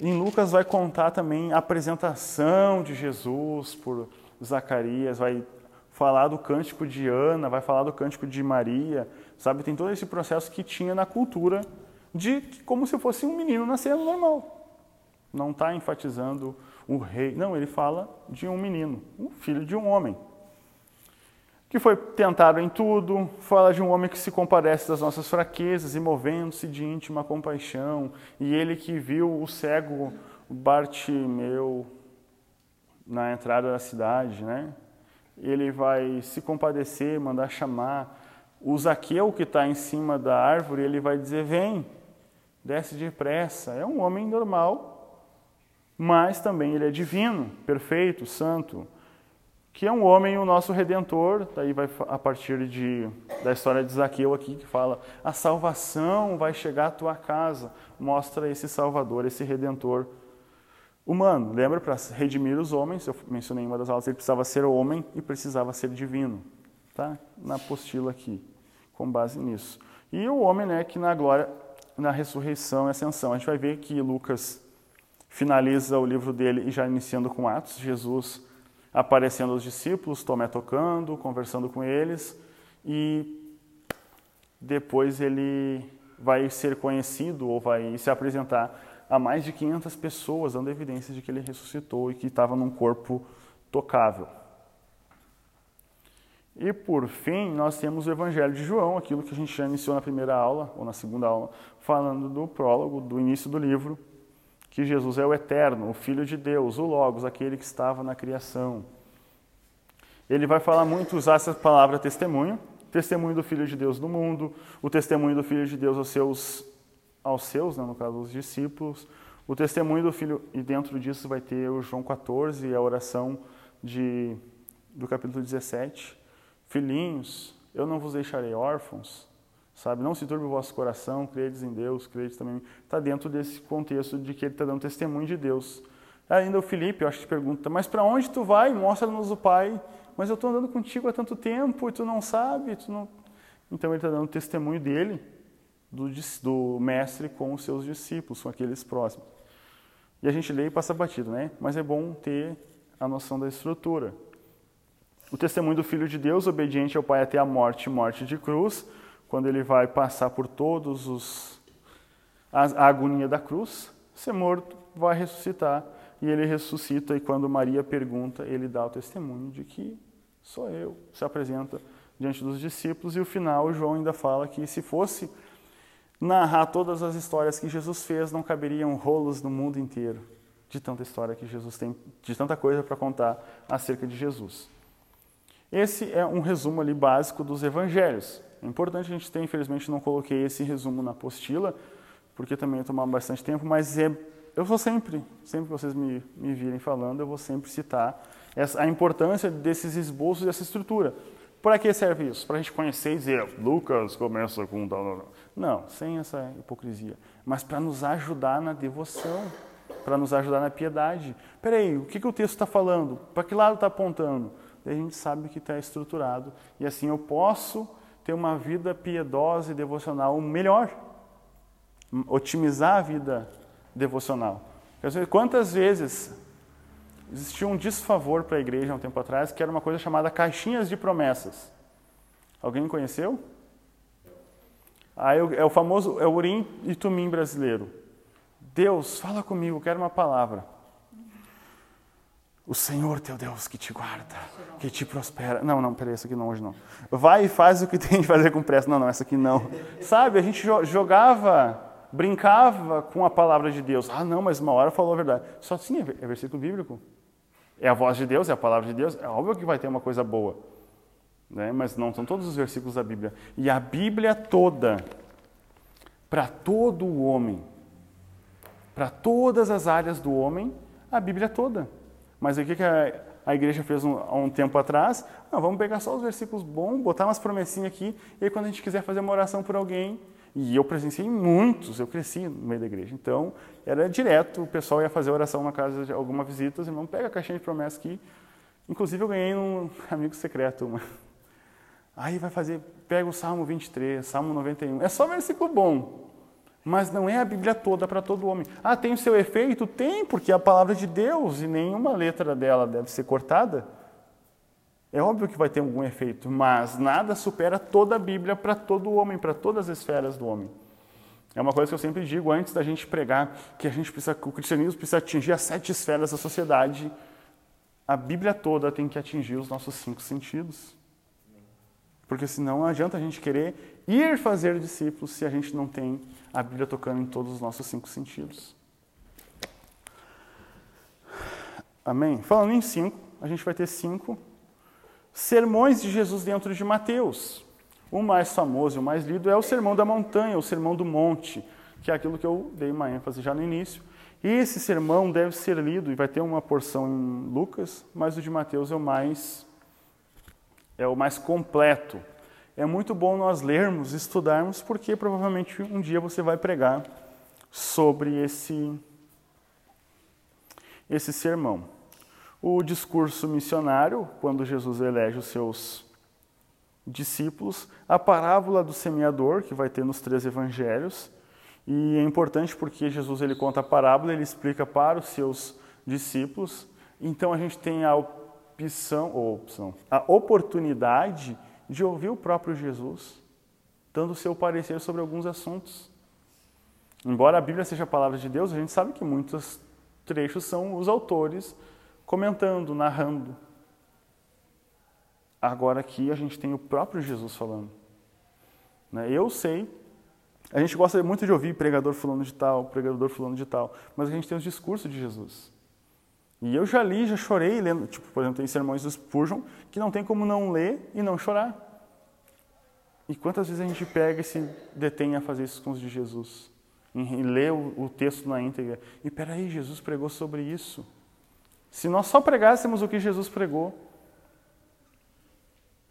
em Lucas vai contar também a apresentação de Jesus por Zacarias, vai falar do cântico de Ana, vai falar do cântico de Maria, sabe? Tem todo esse processo que tinha na cultura de como se fosse um menino nascendo normal. Não está enfatizando o rei. Não, ele fala de um menino, um filho de um homem. Que foi tentado em tudo, fala de um homem que se compadece das nossas fraquezas e movendo-se de íntima compaixão. E ele que viu o cego Bartimeu na entrada da cidade, né? Ele vai se compadecer, mandar chamar. O Zaqueu que está em cima da árvore, ele vai dizer: Vem, desce depressa. É um homem normal, mas também ele é divino, perfeito, santo, que é um homem, o nosso redentor. Daí vai a partir de, da história de Zaqueu aqui, que fala: a salvação vai chegar à tua casa. Mostra esse Salvador, esse redentor humano. Lembra, para redimir os homens, eu mencionei em uma das aulas, ele precisava ser homem e precisava ser divino. Tá? Na apostila aqui, com base nisso. E o homem, né, que na glória na ressurreição e ascensão. A gente vai ver que Lucas finaliza o livro dele e já iniciando com Atos, Jesus aparecendo aos discípulos, Tomé tocando, conversando com eles e depois ele vai ser conhecido ou vai se apresentar a mais de 500 pessoas, dando evidências de que ele ressuscitou e que estava num corpo tocável. E por fim, nós temos o Evangelho de João, aquilo que a gente já iniciou na primeira aula, ou na segunda aula, falando do prólogo, do início do livro, que Jesus é o Eterno, o Filho de Deus, o Logos, aquele que estava na criação. Ele vai falar muito, usar essa palavra testemunho, testemunho do Filho de Deus no mundo, o testemunho do Filho de Deus aos seus, aos seus né, no caso, os discípulos, o testemunho do Filho, e dentro disso vai ter o João 14, a oração de, do capítulo 17, Filhinhos, eu não vos deixarei órfãos, sabe? Não se turbe o vosso coração, credes em Deus, credes também. Está dentro desse contexto de que ele está dando testemunho de Deus. Ainda o Felipe, eu acho que pergunta, mas para onde tu vai? Mostra-nos o Pai. Mas eu estou andando contigo há tanto tempo e tu não sabe, tu não... Então ele está dando testemunho dele, do, do mestre com os seus discípulos, com aqueles próximos. E a gente lê e passa batido, né? Mas é bom ter a noção da estrutura o testemunho do Filho de Deus, obediente ao Pai até a morte, morte de cruz, quando ele vai passar por todos os a, a agonia da cruz, ser morto, vai ressuscitar e ele ressuscita e quando Maria pergunta, ele dá o testemunho de que sou eu, se apresenta diante dos discípulos e o final João ainda fala que se fosse narrar todas as histórias que Jesus fez, não caberiam rolos no mundo inteiro de tanta história que Jesus tem, de tanta coisa para contar acerca de Jesus. Esse é um resumo ali básico dos evangelhos. É importante a gente ter, infelizmente não coloquei esse resumo na apostila, porque também ia tomar bastante tempo, mas é, eu vou sempre, sempre que vocês me, me virem falando, eu vou sempre citar essa, a importância desses esboços, dessa estrutura. Para que serve isso? Para a gente conhecer e dizer, Lucas começa com tal. Não, sem essa hipocrisia. Mas para nos ajudar na devoção, para nos ajudar na piedade. Peraí, o que, que o texto está falando? Para que lado está apontando? A gente sabe que está estruturado. E assim eu posso ter uma vida piedosa e devocional melhor, otimizar a vida devocional. Quantas vezes existia um desfavor para a igreja há um tempo atrás, que era uma coisa chamada caixinhas de promessas. Alguém conheceu? Aí é o famoso é o Urim e Tumim brasileiro. Deus, fala comigo, quero uma palavra. O Senhor teu Deus que te guarda, que te prospera. Não, não, peraí, essa aqui não, hoje não. Vai e faz o que [laughs] tem de fazer com pressa. Não, não, essa aqui não. Sabe, a gente jogava, brincava com a palavra de Deus. Ah, não, mas uma hora falou a verdade. Só sim, é versículo bíblico. É a voz de Deus, é a palavra de Deus. É óbvio que vai ter uma coisa boa. Né? Mas não são todos os versículos da Bíblia. E a Bíblia toda, para todo o homem, para todas as áreas do homem, a Bíblia toda. Mas o que, que a, a igreja fez um, há um tempo atrás? Não, vamos pegar só os versículos bons, botar umas promessinhas aqui, e aí quando a gente quiser fazer uma oração por alguém, e eu presenciei muitos, eu cresci no meio da igreja, então era direto, o pessoal ia fazer oração na casa de alguma visita, irmão, pega a caixinha de promessas aqui. Inclusive eu ganhei um [laughs] amigo secreto uma. Aí vai fazer, pega o Salmo 23, Salmo 91, é só versículo bom. Mas não é a Bíblia toda para todo homem. Ah, tem o seu efeito? Tem, porque é a palavra de Deus e nenhuma letra dela deve ser cortada. É óbvio que vai ter algum efeito, mas nada supera toda a Bíblia para todo homem, para todas as esferas do homem. É uma coisa que eu sempre digo antes da gente pregar que a gente precisa, o cristianismo precisa atingir as sete esferas da sociedade. A Bíblia toda tem que atingir os nossos cinco sentidos. Porque senão não adianta a gente querer ir fazer discípulos se a gente não tem a Bíblia tocando em todos os nossos cinco sentidos. Amém? Falando em cinco, a gente vai ter cinco sermões de Jesus dentro de Mateus. O mais famoso e o mais lido é o Sermão da Montanha, o Sermão do Monte, que é aquilo que eu dei uma ênfase já no início. Esse sermão deve ser lido, e vai ter uma porção em Lucas, mas o de Mateus é o mais é o mais completo. É muito bom nós lermos, estudarmos, porque provavelmente um dia você vai pregar sobre esse esse sermão. O discurso missionário, quando Jesus elege os seus discípulos, a parábola do semeador, que vai ter nos três evangelhos, e é importante porque Jesus ele conta a parábola, ele explica para os seus discípulos. Então a gente tem a opção, ou opção, a oportunidade de ouvir o próprio Jesus dando o seu parecer sobre alguns assuntos. Embora a Bíblia seja a palavra de Deus, a gente sabe que muitos trechos são os autores comentando, narrando. Agora aqui a gente tem o próprio Jesus falando. Né? Eu sei, a gente gosta muito de ouvir pregador fulano de tal, pregador fulano de tal, mas a gente tem os discursos de Jesus. E eu já li, já chorei lendo, tipo, por exemplo, tem sermões do Spurgeon que não tem como não ler e não chorar. E quantas vezes a gente pega e se detém a fazer isso com os de Jesus? Em ler o, o texto na íntegra. E peraí, Jesus pregou sobre isso. Se nós só pregássemos o que Jesus pregou,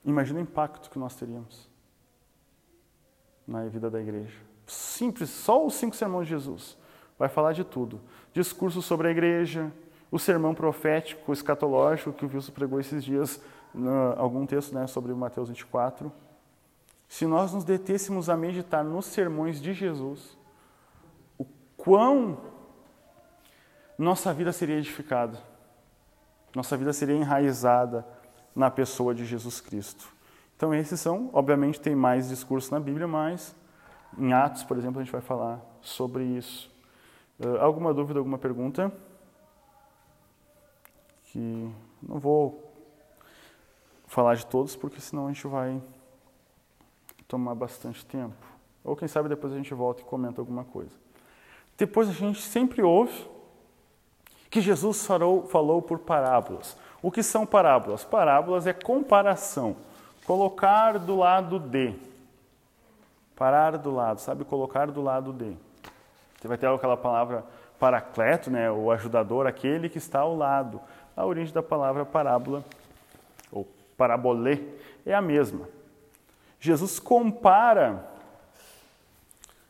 imagina o impacto que nós teríamos na vida da igreja. Simples, só os cinco sermões de Jesus. Vai falar de tudo. Discurso sobre a igreja, o sermão profético, escatológico, que o Wilson pregou esses dias, algum texto né, sobre Mateus 24. Se nós nos detêssemos a meditar nos sermões de Jesus, o quão nossa vida seria edificada, nossa vida seria enraizada na pessoa de Jesus Cristo. Então, esses são, obviamente, tem mais discurso na Bíblia, mas em Atos, por exemplo, a gente vai falar sobre isso. Uh, alguma dúvida, alguma pergunta? Que não vou falar de todos, porque senão a gente vai tomar bastante tempo. Ou quem sabe depois a gente volta e comenta alguma coisa. Depois a gente sempre ouve que Jesus falou, falou por parábolas. O que são parábolas? Parábolas é comparação. Colocar do lado de. Parar do lado, sabe? Colocar do lado de. Você vai ter aquela palavra paracleto, né? o ajudador, aquele que está ao lado. A origem da palavra parábola, ou parabolê, é a mesma. Jesus compara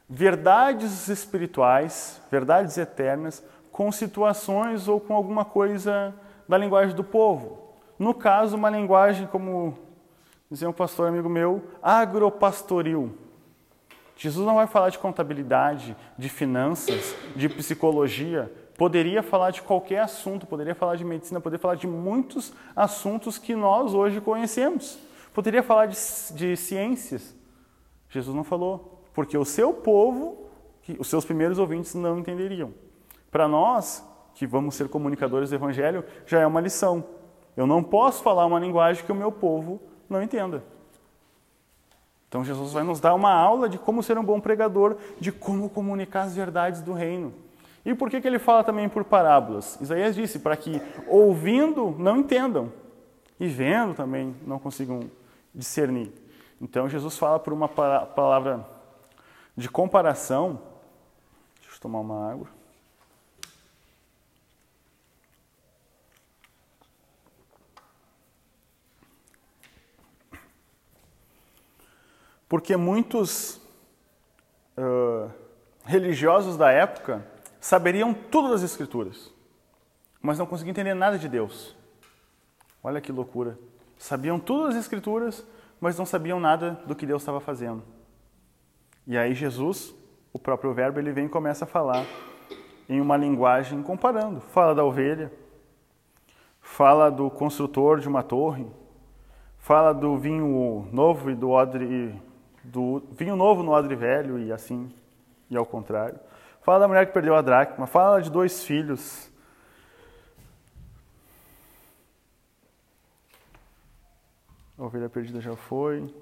verdades espirituais, verdades eternas, com situações ou com alguma coisa da linguagem do povo. No caso, uma linguagem, como dizia um pastor amigo meu, agropastoril. Jesus não vai falar de contabilidade, de finanças, de psicologia. Poderia falar de qualquer assunto, poderia falar de medicina, poderia falar de muitos assuntos que nós hoje conhecemos. Poderia falar de, de ciências. Jesus não falou, porque o seu povo, os seus primeiros ouvintes não entenderiam. Para nós, que vamos ser comunicadores do Evangelho, já é uma lição. Eu não posso falar uma linguagem que o meu povo não entenda. Então Jesus vai nos dar uma aula de como ser um bom pregador, de como comunicar as verdades do reino. E por que, que ele fala também por parábolas? Isaías disse para que ouvindo não entendam e vendo também não consigam discernir. Então Jesus fala por uma palavra de comparação. Deixa eu tomar uma água. Porque muitos uh, religiosos da época saberiam tudo das Escrituras, mas não conseguiam entender nada de Deus. Olha que loucura. Sabiam tudo das Escrituras, mas não sabiam nada do que Deus estava fazendo. E aí Jesus, o próprio Verbo, ele vem e começa a falar em uma linguagem comparando. Fala da ovelha, fala do construtor de uma torre, fala do vinho novo e do odre, do vinho novo no odre velho e assim. e ao contrário. Fala da mulher que perdeu a dracma, fala de dois filhos. A ovelha perdida já foi.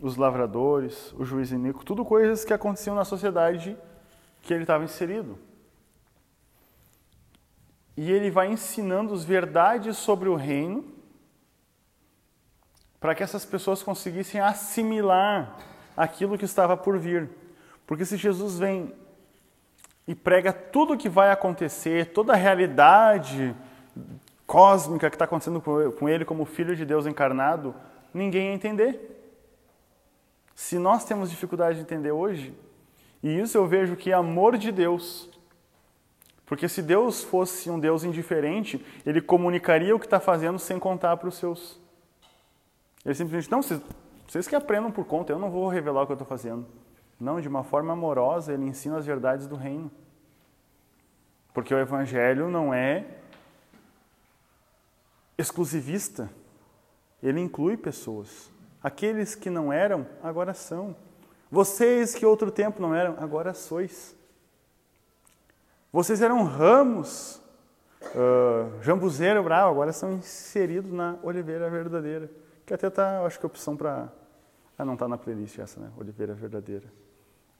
Os lavradores, o juiz Inico, tudo coisas que aconteciam na sociedade que ele estava inserido. E ele vai ensinando as verdades sobre o reino para que essas pessoas conseguissem assimilar aquilo que estava por vir. Porque se Jesus vem e prega tudo o que vai acontecer, toda a realidade cósmica que está acontecendo com ele como filho de Deus encarnado, ninguém ia entender. Se nós temos dificuldade de entender hoje, e isso eu vejo que é amor de Deus. Porque se Deus fosse um Deus indiferente, ele comunicaria o que está fazendo sem contar para os seus. Ele simplesmente, não, vocês, vocês que aprendam por conta, eu não vou revelar o que eu estou fazendo. Não, de uma forma amorosa, ele ensina as verdades do reino. Porque o Evangelho não é exclusivista, ele inclui pessoas. Aqueles que não eram, agora são. Vocês que outro tempo não eram, agora sois. Vocês eram ramos, uh, jambuzeiro bravo, agora são inseridos na oliveira verdadeira. Que até está, acho que opção para. Ah, não está na playlist essa, né? Oliveira Verdadeira.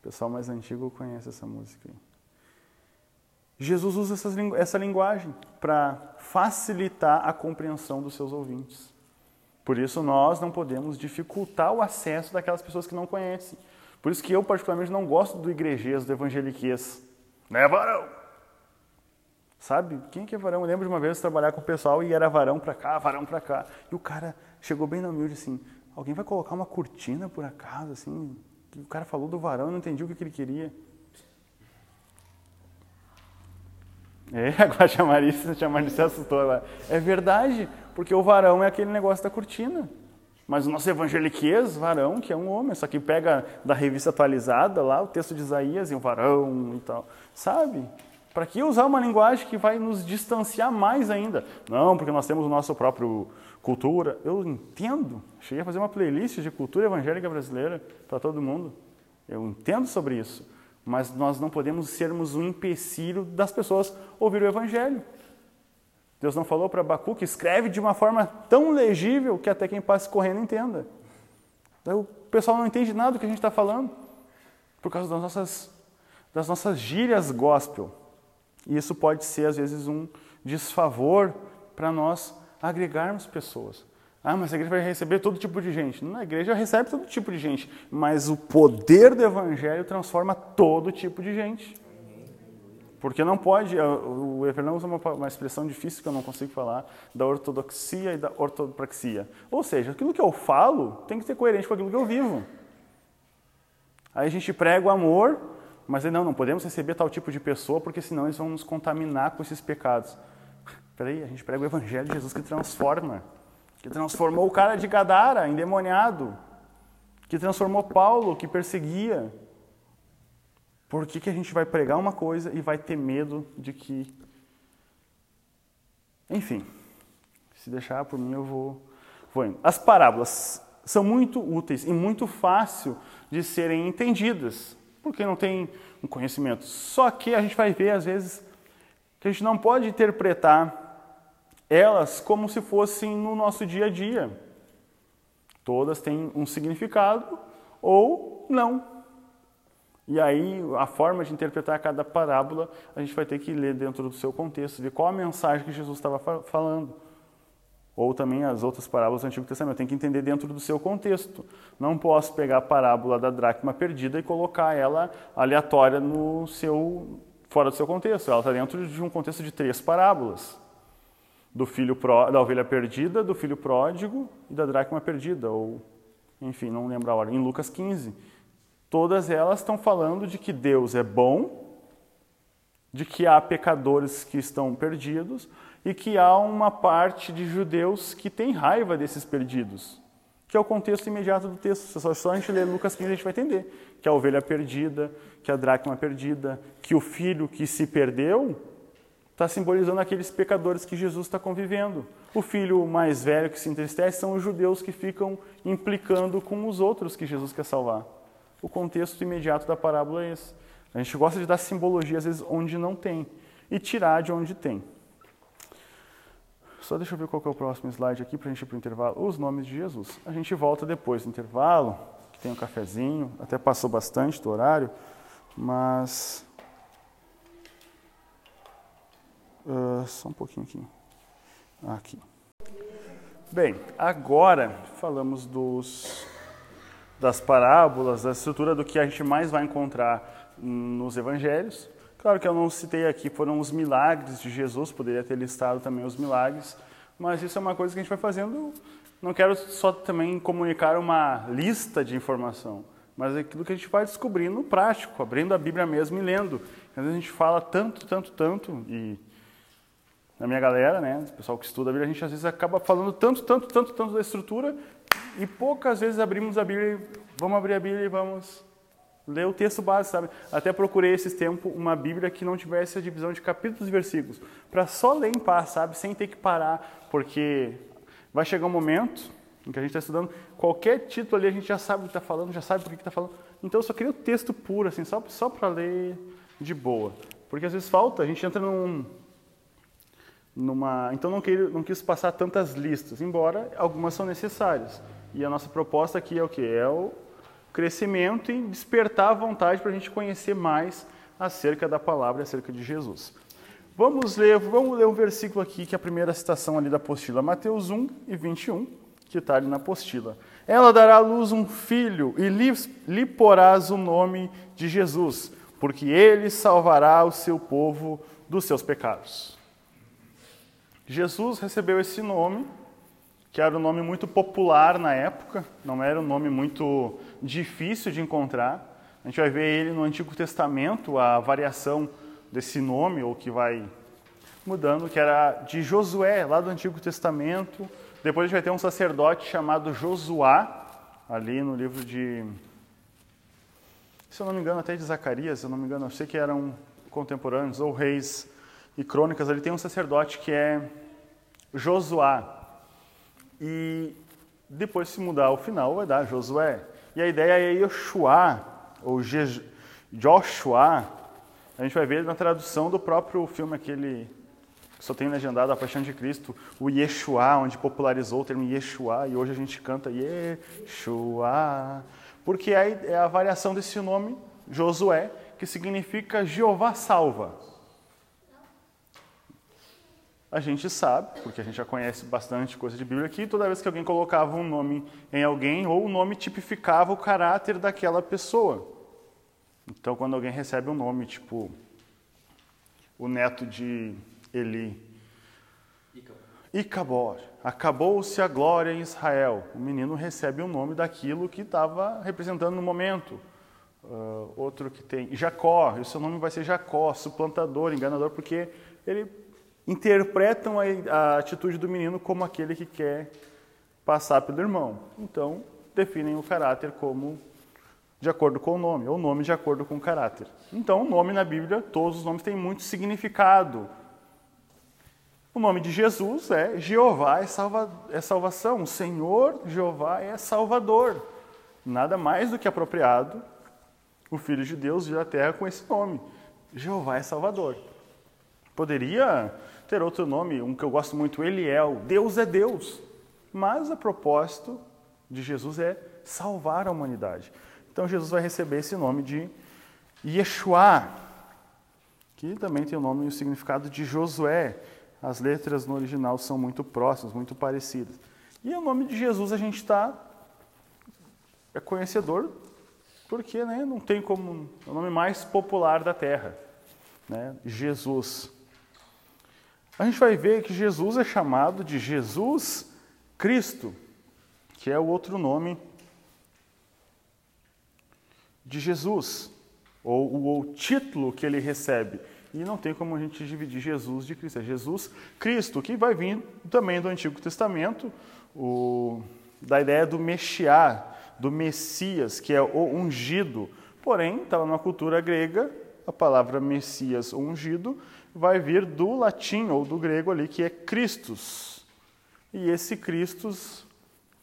Pessoal mais antigo conhece essa música. Aí. Jesus usa essa, essa linguagem para facilitar a compreensão dos seus ouvintes. Por isso, nós não podemos dificultar o acesso daquelas pessoas que não conhecem. Por isso que eu, particularmente, não gosto do igrejês, do evangeliquez. Né, varão? Sabe? Quem que é varão? Eu lembro de uma vez trabalhar com o pessoal e era varão para cá, varão para cá. E o cara chegou bem na humilde assim, alguém vai colocar uma cortina por acaso, assim? O cara falou do varão, eu não entendi o que, que ele queria. É, [laughs] agora a Marisa, a Marisa se assustou agora. É verdade, porque o varão é aquele negócio da cortina. Mas o nosso evangeliquez, varão, que é um homem, só que pega da revista atualizada lá o texto de Isaías e o varão e tal. Sabe? Para que usar uma linguagem que vai nos distanciar mais ainda? Não, porque nós temos o nosso próprio cultura. Eu entendo. Cheguei a fazer uma playlist de cultura evangélica brasileira para todo mundo. Eu entendo sobre isso. Mas nós não podemos sermos um empecilho das pessoas ouvir o evangelho. Deus não falou para Abacuque, escreve de uma forma tão legível que até quem passe correndo entenda. Então, o pessoal não entende nada do que a gente está falando por causa das nossas, das nossas gírias gospel. E isso pode ser, às vezes, um desfavor para nós agregarmos pessoas. Ah, mas a igreja vai receber todo tipo de gente. Não, a igreja recebe todo tipo de gente, mas o poder do evangelho transforma todo tipo de gente. Porque não pode, o Fernando usa uma, uma, expressão difícil que eu não consigo falar, da ortodoxia e da ortopraxia. Ou seja, aquilo que eu falo tem que ser coerente com aquilo que eu vivo. Aí a gente prega o amor, mas não, não podemos receber tal tipo de pessoa, porque senão eles vão nos contaminar com esses pecados. Peraí, a gente prega o evangelho de Jesus que transforma, que transformou o cara de Gadara, endemoniado, que transformou Paulo, que perseguia, por que, que a gente vai pregar uma coisa e vai ter medo de que. Enfim, se deixar por mim, eu vou, vou indo. As parábolas são muito úteis e muito fácil de serem entendidas, porque não tem um conhecimento. Só que a gente vai ver, às vezes, que a gente não pode interpretar elas como se fossem no nosso dia a dia. Todas têm um significado ou não. E aí, a forma de interpretar cada parábola, a gente vai ter que ler dentro do seu contexto, ver qual a mensagem que Jesus estava falando. Ou também as outras parábolas do Antigo Testamento. Tem que entender dentro do seu contexto. Não posso pegar a parábola da dracma perdida e colocar ela aleatória no seu, fora do seu contexto. Ela está dentro de um contexto de três parábolas. Do filho pró, da ovelha perdida, do filho pródigo e da dracma perdida. Ou, enfim, não lembro a hora. Em Lucas 15. Todas elas estão falando de que Deus é bom, de que há pecadores que estão perdidos e que há uma parte de judeus que tem raiva desses perdidos, que é o contexto imediato do texto. Só, só a gente ler Lucas 15 a gente vai entender que a ovelha perdida, que a dracma perdida, que o filho que se perdeu está simbolizando aqueles pecadores que Jesus está convivendo. O filho mais velho que se entristece são os judeus que ficam implicando com os outros que Jesus quer salvar. o contexto imediato da parábola é esse. A gente gosta de dar simbologia, às vezes, onde não tem, e tirar de onde tem. Só deixa eu ver qual é o próximo slide aqui para a gente ir para o intervalo. Os nomes de Jesus. A gente volta depois do intervalo, que tem um cafezinho, até passou bastante do horário, mas. Uh, só um pouquinho aqui. Aqui. Bem, agora falamos dos, das parábolas, da estrutura do que a gente mais vai encontrar nos evangelhos. Claro que eu não citei aqui, foram os milagres de Jesus, poderia ter listado também os milagres, mas isso é uma coisa que a gente vai fazendo. Não quero só também comunicar uma lista de informação, mas é aquilo que a gente vai descobrindo prático, abrindo a Bíblia mesmo e lendo. Às vezes a gente fala tanto, tanto, tanto, e na minha galera, né, o pessoal que estuda a Bíblia, a gente às vezes acaba falando tanto, tanto, tanto, tanto da estrutura, e poucas vezes abrimos a Bíblia e vamos abrir a Bíblia e vamos ler o texto básico, sabe? Até procurei esses tempos uma Bíblia que não tivesse a divisão de capítulos e versículos, para só ler em paz, sabe? Sem ter que parar, porque vai chegar um momento em que a gente está estudando, qualquer título ali a gente já sabe o que está falando, já sabe por que está falando. Então eu só queria o texto puro, assim, só, só para ler de boa. Porque às vezes falta, a gente entra num. Numa, então não, queria, não quis passar tantas listas, embora algumas são necessárias. E a nossa proposta aqui é o que? É o crescimento e despertar a vontade para a gente conhecer mais acerca da palavra, acerca de Jesus. Vamos ler, vamos ler um versículo aqui, que é a primeira citação ali da apostila, Mateus 1 e 21, que está ali na apostila. Ela dará à luz um filho e lhe, lhe porás o nome de Jesus, porque ele salvará o seu povo dos seus pecados. Jesus recebeu esse nome que era um nome muito popular na época, não era um nome muito difícil de encontrar. A gente vai ver ele no Antigo Testamento, a variação desse nome, ou que vai mudando, que era de Josué, lá do Antigo Testamento. Depois a gente vai ter um sacerdote chamado Josuá, ali no livro de. Se eu não me engano, até de Zacarias, se eu não me engano, eu sei que eram contemporâneos, ou reis e crônicas, ali tem um sacerdote que é Josuá. E depois, se mudar o final, vai dar Josué. E a ideia é Yoshua, ou Je Joshua. A gente vai ver na tradução do próprio filme aquele que só tem legendado A Paixão de Cristo, o Yeshua, onde popularizou o termo Yeshua, e hoje a gente canta Yeshua, porque é a variação desse nome, Josué, que significa Jeová salva a gente sabe, porque a gente já conhece bastante coisa de Bíblia aqui, toda vez que alguém colocava um nome em alguém, ou o nome tipificava o caráter daquela pessoa. Então, quando alguém recebe um nome, tipo o neto de Eli, Icabor, acabou-se a glória em Israel. O menino recebe o nome daquilo que estava representando no momento. Uh, outro que tem Jacó, o seu nome vai ser Jacó, suplantador, enganador, porque ele interpretam a, atitude do menino como aquele que quer passar pelo irmão. Então, definem o caráter como de acordo com o nome, ou nome de acordo com o caráter. Então, o nome na Bíblia, todos os nomes têm muito significado. O nome de Jesus é Jeová é, salva, é salvação, o Senhor Jeová é Salvador. Nada mais do que apropriado o Filho de Deus vir à Terra com esse nome. Jeová é Salvador. Poderia ter outro nome, um que eu gosto muito, Eliel. Deus é Deus. Mas a propósito de Jesus é salvar a humanidade. Então Jesus vai receber esse nome de Yeshua, que também tem o nome e o significado de Josué. As letras no original são muito próximas, muito parecidas. E o nome de Jesus a gente está é conhecedor porque né, não tem como é o nome mais popular da Terra, né? Jesus. A gente vai ver que Jesus é chamado de Jesus Cristo, que é o outro nome de Jesus, ou, o título que ele recebe. E não tem como a gente dividir Jesus de Cristo. É Jesus Cristo, que vai vir também do Antigo Testamento, o, da ideia do Mexiá, do Messias, que é o ungido. Porém, estava tá na cultura grega, a palavra Messias ungido vai vir do latim ou do grego ali, que é Christus. E esse Christus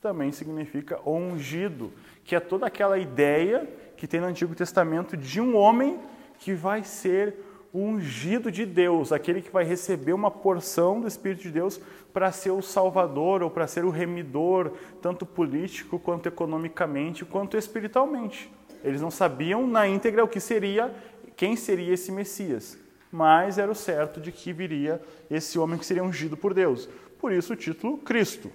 também significa ungido, que é toda aquela ideia que tem no Antigo Testamento de um homem que vai ser ungido de Deus, aquele que vai receber uma porção do Espírito de Deus para ser o salvador ou para ser o remidor, tanto político quanto economicamente, quanto espiritualmente. Eles não sabiam na íntegra o que seria, quem seria esse Messias, mas era o certo de que viria esse homem que seria ungido por Deus. Por isso o título Cristo.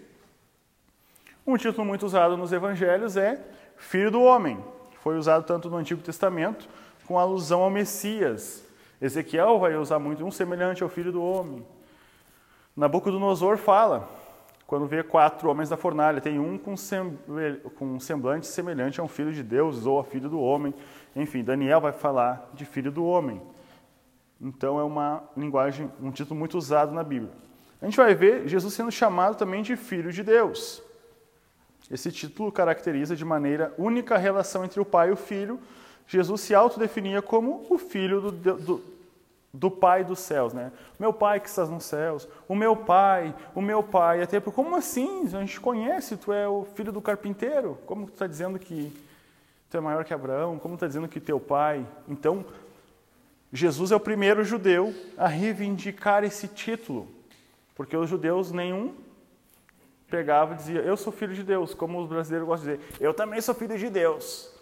Um título muito usado nos evangelhos é Filho do Homem. Foi usado tanto no Antigo Testamento com alusão ao Messias. Ezequiel vai usar muito um semelhante ao Filho do Homem. Nabucodonosor fala, quando vê quatro homens da fornalha, tem um com, um semblante semelhante a um filho de Deus ou a filho do homem. Enfim, Daniel vai falar de filho do homem. Então é uma linguagem, um título muito usado na Bíblia. A gente vai ver Jesus sendo chamado também de filho de Deus. Esse título caracteriza de maneira única a relação entre o pai e o filho. Jesus se autodefinia como o filho do, do, do Pai dos céus, né? Meu Pai que estás nos céus, o meu Pai, o meu Pai. Até porque, como assim? A gente conhece, tu é o filho do carpinteiro. Como tu está dizendo que tu é maior que Abraão? Como tu está dizendo que teu pai? Então, Jesus é o primeiro judeu a reivindicar esse título. Porque os judeus nenhum pegava e dizia, eu sou filho de Deus, como os brasileiros gostam de dizer, eu também sou filho de Deus.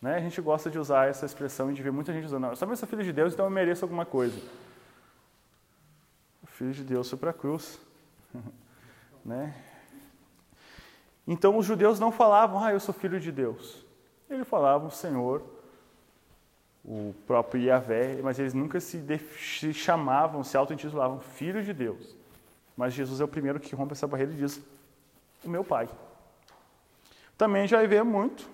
Né? A gente gosta de usar essa expressão e de ver muita gente usando, eu também sou filho de Deus, então eu mereço alguma coisa. O filho de Deus foi para a cruz. [laughs] né? Então os judeus não falavam, ah, eu sou filho de Deus. Eles falavam, Senhor, o próprio Yahvé, mas eles nunca se, se chamavam, se auto-intitulavam filho de Deus. Mas Jesus é o primeiro que rompe essa barreira e diz: o meu pai. Também já vê muito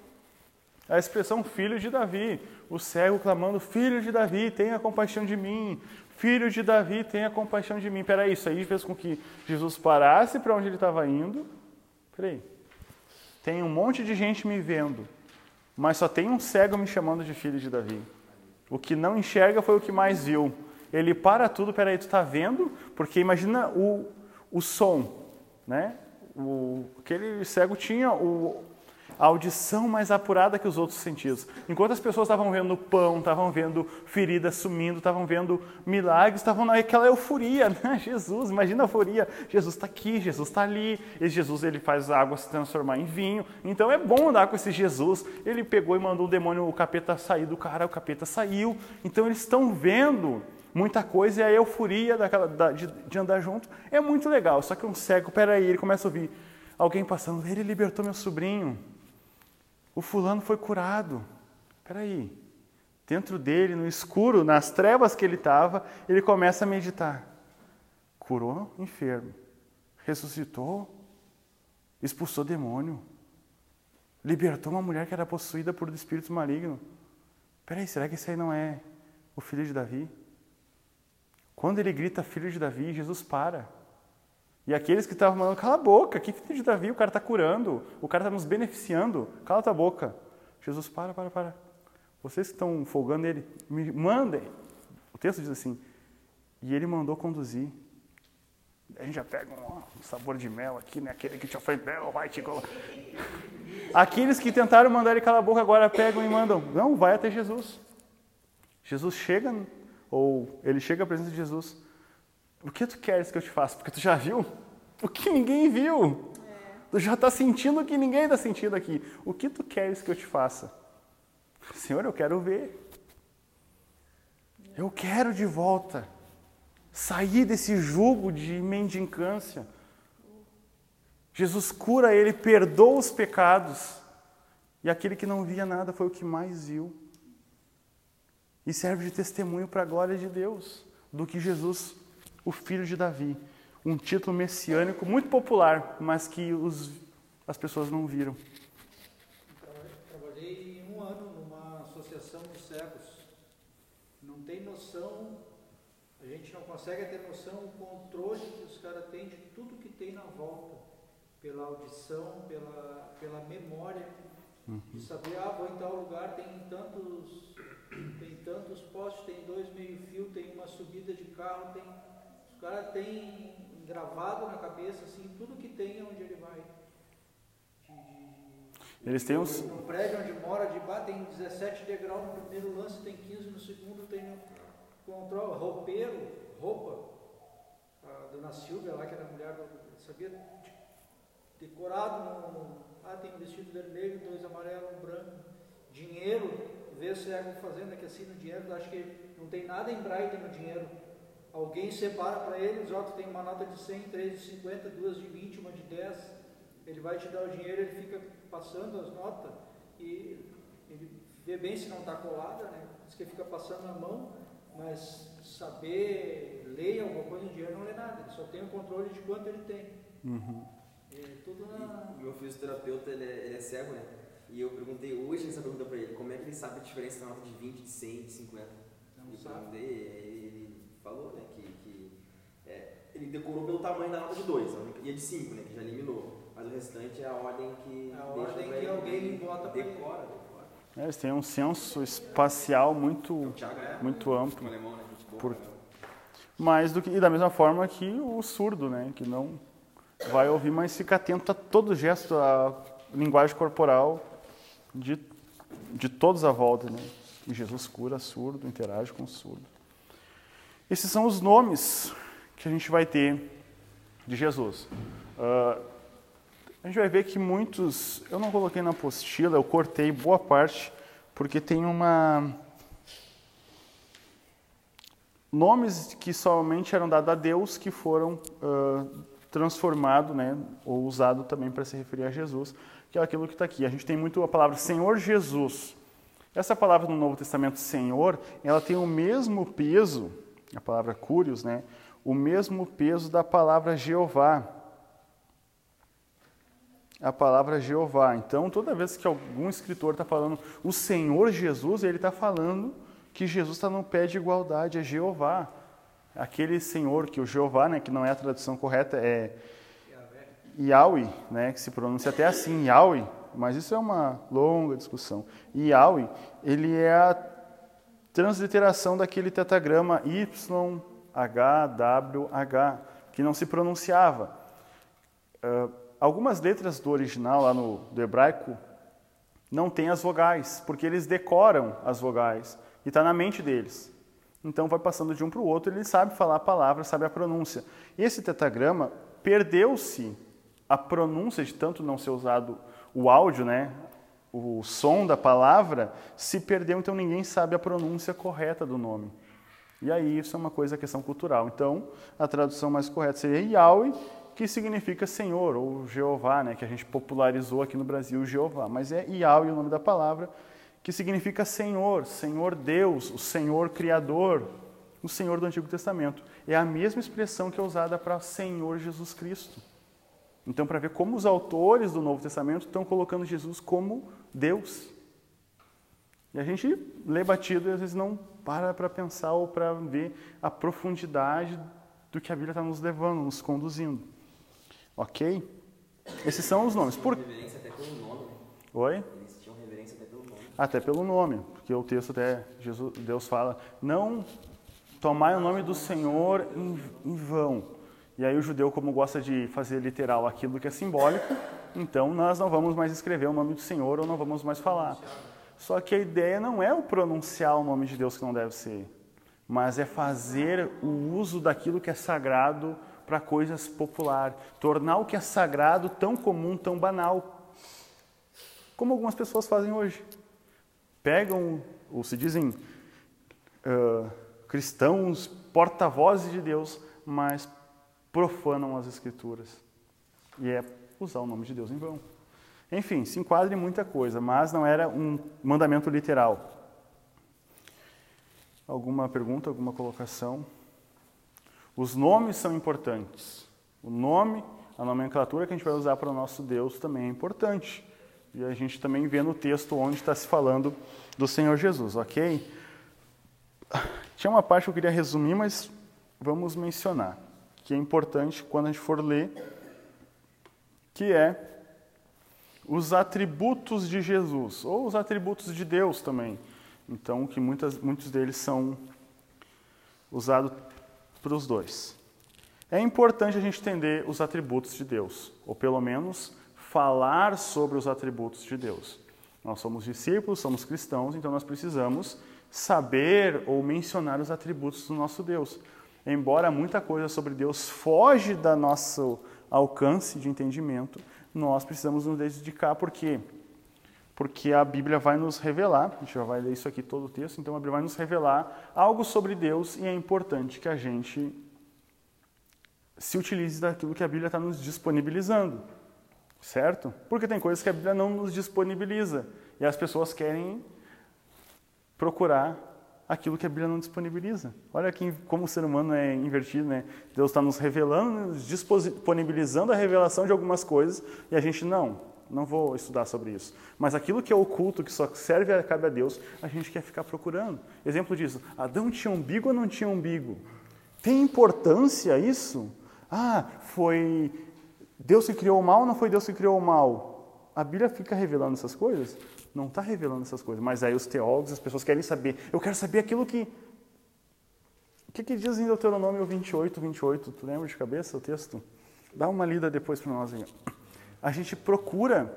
a expressão filho de Davi, o cego clamando: Filho de Davi, tenha compaixão de mim. Filho de Davi, tenha compaixão de mim. Peraí, isso aí fez com que Jesus parasse para onde ele estava indo. Peraí, tem um monte de gente me vendo, mas só tem um cego me chamando de filho de Davi. O que não enxerga foi o que mais viu. Ele para tudo, peraí, tu está vendo? Porque imagina o, o som, né? o, aquele cego tinha o, a audição mais apurada que os outros sentidos. Enquanto as pessoas estavam vendo pão, estavam vendo feridas sumindo, estavam vendo milagres, estavam naquela euforia, [laughs] né? Jesus, imagina a euforia. Jesus está aqui, Jesus está ali. E Jesus ele faz a água se transformar em vinho. Então é bom andar com esse Jesus. Ele pegou e mandou o demônio, o capeta sair do cara, o capeta saiu. Então eles estão vendo muita coisa e a euforia daquela, da, de, de, andar junto é muito legal. Só que um cego, peraí, ele começa a ouvir alguém passando, ele libertou meu sobrinho, o fulano foi curado. Peraí, dentro dele, no escuro, nas trevas que ele estava, ele começa a meditar. Curou enfermo, ressuscitou, expulsou demônio, libertou uma mulher que era possuída por espíritos malignos. Peraí, será que esse aí não é o filho de Davi? Quando ele grita filho de Davi, Jesus para. E aqueles que estavam falando, cala a boca, que filho de Davi? O cara está curando, o cara está nos beneficiando, cala tua boca. Jesus, para, para, para. Vocês que estão folgando ele, me mandem. O texto diz assim, e ele mandou conduzir. A gente já pega um, sabor de mel aqui, né? Aquele que te ofendeu, vai te. [laughs] Aqueles que tentaram mandar ele calar a boca agora pegam e mandam. Não, vai até Jesus. Jesus chega ou ele chega à presença de Jesus, o que tu queres que eu te faça? Porque tu já viu o que ninguém viu. É. Tu já está sentindo o que ninguém está sentindo aqui. O que tu queres que eu te faça? Senhor, eu quero ver. Eu quero de volta sair desse jugo de mendicância. Jesus cura ele, perdoa os pecados. E aquele que não via nada foi o que mais viu e serve de testemunho para a glória de Deus do que Jesus, o filho de Davi, um título messiânico muito popular, mas que os, as pessoas não viram. Trabalhei um ano numa associação de cegos. Não tem noção, a gente não consegue ter noção o controle que os caras têm de tudo que tem na volta, pela audição, pela, pela memória, uhum. de saber, ah, vou em tal lugar, tem tantos tem tantos postes, tem dois meio-fio, tem uma subida de carro, tem. Os caras têm gravado na cabeça assim, tudo que tem onde ele vai. Eles têm os. No prédio onde mora de baixo tem 17 degraus no primeiro lance, tem 15 no segundo, tem controle, roupeiro, roupa. A dona Silvia lá, que era mulher, do, sabia? Decorado no. Ah, tem um vestido vermelho, dois amarelos, um branco. Dinheiro, vê cego fazendo aqui assim no dinheiro, acho que não tem nada em braille no dinheiro. Alguém separa para ele, os outros tem uma nota de 100, três de 50, duas de 20, uma de 10. Ele vai te dar o dinheiro, ele fica passando as notas e ele vê bem se não está colada, né? Diz que fica passando a mão, mas saber ler alguma coisa em dinheiro não lê nada, ele só tem o controle de quanto ele tem. Uhum. É tudo na... Meu fisioterapeuta, ele é, ele é cego, né? E eu perguntei hoje essa pergunta pra ele, como é que ele sabe a diferença na nota de 20, de 100, de 50? Não e sabe. perguntei, ele falou, né, que, que é, ele decorou pelo tamanho da nota de 2, e a de 5, né, que já eliminou. Mas o restante é a ordem que A deixa ordem que alguém bota decora, decora. É, Eles têm um senso espacial muito, é muito amplo. alemão, né, Por-? Mais do que, e da mesma forma que o surdo, né? Que não vai ouvir, mas fica atento a todo gesto, a linguagem corporal de, de todos à volta, né? E Jesus cura surdo, interage com o surdo. Esses são os nomes que a gente vai ter de Jesus. Ah, a gente vai ver que muitos, eu não coloquei na apostila, eu cortei boa parte, porque tem uma nomes que somente eram dados a Deus que foram ah, transformados, né, ou usados também para se referir a Jesus, que é aquilo que está aqui. A gente tem muito a palavra Senhor Jesus. Essa palavra no Novo Testamento, Senhor, ela tem o mesmo peso, a palavra Curios, né, o mesmo peso da palavra Jeová. A palavra Jeová. Então, toda vez que algum escritor está falando o Senhor Jesus, ele está falando que Jesus está no pé de igualdade, é Jeová. Aquele Senhor que o Jeová, né, que não é a tradução correta, é Yahweh, né, que se pronuncia até assim, Yahweh, mas isso é uma longa discussão. Yahweh, ele é a transliteração daquele tetragrama YHWH, que não se pronunciava. Ah, algumas letras do original, lá no do hebraico, não tem as vogais, porque eles decoram as vogais e está na mente deles. Então vai passando de um para o outro, ele sabe falar a palavra, sabe a pronúncia. Esse tetragrama perdeu-se a pronúncia de tanto não ser usado o áudio, né? O som da palavra se perdeu, então ninguém sabe a pronúncia correta do nome. E aí isso é uma coisa, questão cultural. Então, a tradução mais correta seria Yahweh, que significa Senhor, ou Jeová, né, que a gente popularizou aqui no Brasil, Jeová. Mas é Yahweh o nome da palavra, que significa Senhor, Senhor Deus, o Senhor Criador, o Senhor do Antigo Testamento. É a mesma expressão que é usada para Senhor Jesus Cristo. Então, para ver como os autores do Novo Testamento estão colocando Jesus como Deus. E a gente lê batido e às vezes não para para pensar ou para ver a profundidade do que a Bíblia está nos levando, nos conduzindo. Ok? Esses são os nomes. Por... Reverência até pelo nome, né? Oi? Eles tinham reverência até pelo nome. Até pelo nome, porque o texto até Jesus, Deus fala, não tomai o nome do Senhor em, em vão. E aí o judeu, como gosta de fazer literal aquilo que é simbólico, então nós não vamos mais escrever o nome do Senhor ou não vamos mais falar. Só que a ideia não é o pronunciar o nome de Deus que não deve ser, mas é fazer o uso daquilo que é sagrado para coisas populares, tornar o que é sagrado tão comum, tão banal, como algumas pessoas fazem hoje pegam, ou se dizem ah, cristãos, porta-vozes de Deus, mas profanam as Escrituras. E é usar o nome de Deus em vão. Enfim, se enquadra em muita coisa, mas não era um mandamento literal. Alguma pergunta, alguma colocação? Os nomes são importantes. O nome, a nomenclatura que a gente vai usar para o nosso Deus também é importante. E a gente também vê no texto onde está se falando do Senhor Jesus, ok? Tinha uma parte que eu queria resumir, mas vamos mencionar, que é importante quando a gente for ler, que é os atributos de Jesus, ou os atributos de Deus também. Então, que muitas, muitos deles são usados para os dois. É importante a gente entender os atributos de Deus, ou pelo menos falar sobre os atributos de Deus. Nós somos discípulos, somos cristãos, então nós precisamos saber ou mencionar os atributos do nosso Deus. Embora muita coisa sobre Deus foge da nosso alcance de entendimento, nós precisamos nos dedicar porque porque a Bíblia vai nos revelar, a gente já vai ler isso aqui todo o texto, então a Bíblia vai nos revelar algo sobre Deus e é importante que a gente se utilize daquilo que a Bíblia está nos disponibilizando, certo? Porque tem coisas que a Bíblia não nos disponibiliza e as pessoas querem procurar aquilo que a Bíblia não disponibiliza. Olha aqui como o ser humano é invertido, né? Deus está nos revelando, nos disponibilizando a revelação de algumas coisas e a gente não, não vou estudar sobre isso. Mas aquilo que é oculto, que só serve a cabe a Deus, a gente quer ficar procurando. Exemplo disso: Adão tinha umbigo ou não tinha umbigo? Tem importância isso? Ah, foi Deus que criou o mal ou não foi Deus que criou o mal? A Bíblia fica revelando essas coisas? Não está revelando essas coisas. Mas aí os teólogos, as pessoas querem saber. Eu quero saber aquilo que. O que, que diz em Deuteronômio 28, 28? Tu lembra de cabeça o texto? Dá uma lida depois para nós aí. A gente procura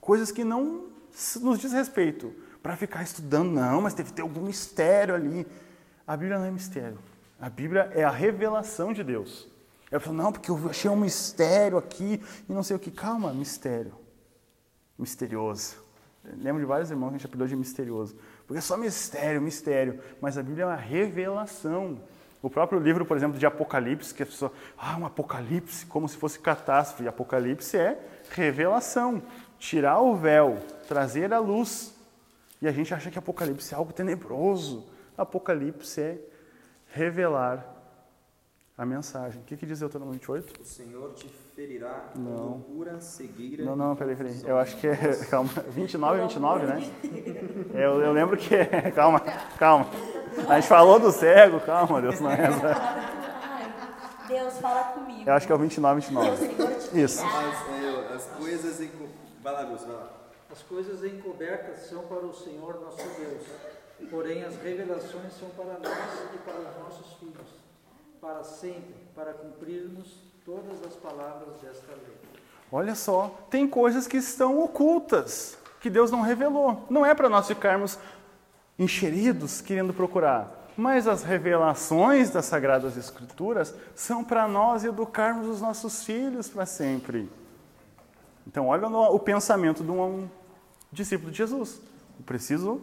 coisas que não nos diz respeito. Para ficar estudando, não, mas deve ter algum mistério ali. A Bíblia não é mistério. A Bíblia é a revelação de Deus. Eu falo, não, porque eu achei um mistério aqui e não sei o que. Calma, mistério. Misterioso. Lembro de vários irmãos que a gente apelidou de misterioso. Porque é só mistério, mistério. Mas a Bíblia é uma revelação. O próprio livro, por exemplo, de Apocalipse, que a pessoa, ah, um Apocalipse, como se fosse catástrofe. Apocalipse é revelação. Tirar o véu, trazer a luz. E a gente acha que Apocalipse é algo tenebroso. Apocalipse é revelar a mensagem. O que, que diz Deuteronômio 28? O Senhor te ferirá com Não. loucura, cegueira. Não, não, e peraí, peraí. Eu acho que é. [laughs] Calma. 29 29, né? [laughs] Eu, eu lembro que é. [laughs] Calma, calma. A gente falou do cego, calma, Deus não é essa. Deus, fala comigo. Eu acho que é o 29 O 29. Senhor te Isso. As, é, as coisas em. Vai lá, Wilson, vai lá. As coisas encobertas são para o Senhor nosso Deus, porém as revelações são para nós e para os nossos filhos, para sempre, para cumprirmos todas as palavras desta lei. Olha só, tem coisas que estão ocultas, que Deus não revelou. Não é para nós ficarmos encheridos querendo procurar, mas as revelações das Sagradas Escrituras são para nós educarmos os nossos filhos para sempre. Então, olha o pensamento de um discípulo de Jesus. Eu preciso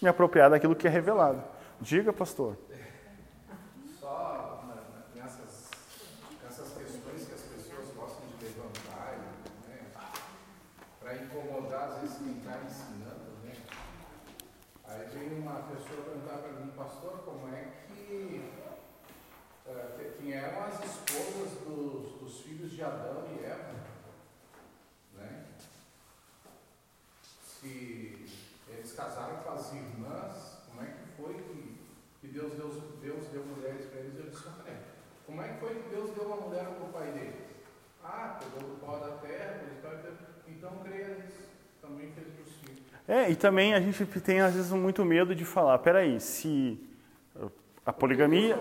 me apropriar daquilo que é revelado. Diga, pastor. Só na- na- nessas, nessas questões que as pessoas gostam de levantar, né, para incomodar às vezes quem está ensinando, né? Aí vem uma pessoa perguntar para mim, pastor, como é que eh, que- quem eram as esposas dos, dos filhos de Adão e Eva, né? Se eles casaram com as irmãs, como é que foi que, que Deus, Deus, Deus deu mulheres para eles? Eu disse, olha, como é que foi que Deus deu uma mulher para o pai deles? Ah, pegou do pó da terra, então creia nisso. Também fez filhos. É, e também a gente tem às vezes muito medo de falar, peraí, se a poligamia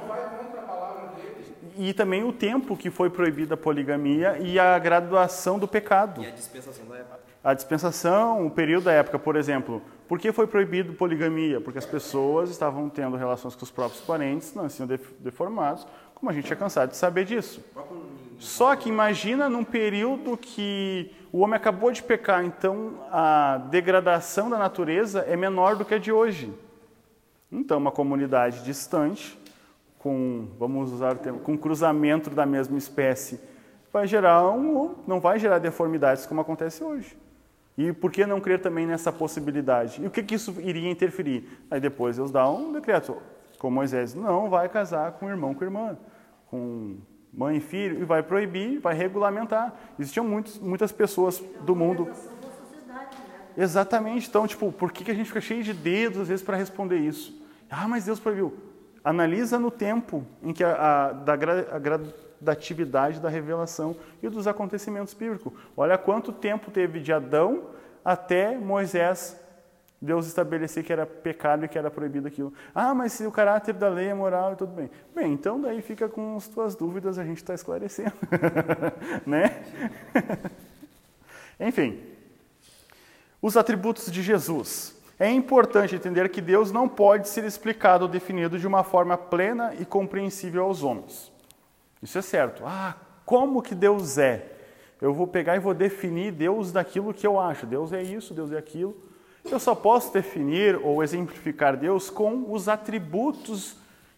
e também o tempo que foi proibida a poligamia e a graduação do pecado. E a dispensação da época. A dispensação, o período da época, por exemplo, por que foi proibido poligamia? Porque as pessoas estavam tendo relações com os próprios parentes, nasciam def- deformados, como a gente é cansado de saber disso. O próprio Só que imagina num período que o homem acabou de pecar, então a degradação da natureza é menor do que a de hoje. Então, uma comunidade distante, com, vamos usar o termo, com cruzamento da mesma espécie, vai gerar um, não vai gerar deformidades como acontece hoje. E por que não crer também nessa possibilidade? E o que, que isso iria interferir? Aí depois Deus dá um decreto, como Moisés, não vai casar com irmão com irmã, com mãe e filho, e vai proibir, vai regulamentar. Existiam muitos, muitas pessoas do mundo. Exatamente. Então, tipo, por que, que a gente fica cheio de dedos às vezes para responder isso? Ah, mas Deus proibiu. Analisa no tempo em que a, a, da a gradatividade da revelação e dos acontecimentos bíblicos. Olha quanto tempo teve de Adão até Moisés Deus estabelecer que era pecado e que era proibido aquilo. Ah, mas se o caráter da lei é moral e tudo bem. Bem, então daí fica com as tuas dúvidas, a gente está esclarecendo. [laughs] né? [laughs] Enfim, os atributos de Jesus. É importante entender que Deus não pode ser explicado ou definido de uma forma plena e compreensível aos homens. Isso é certo. Ah, como que Deus é? Eu vou pegar e vou definir Deus daquilo que eu acho. Deus é isso, Deus é aquilo. Eu só posso definir ou exemplificar Deus com os atributos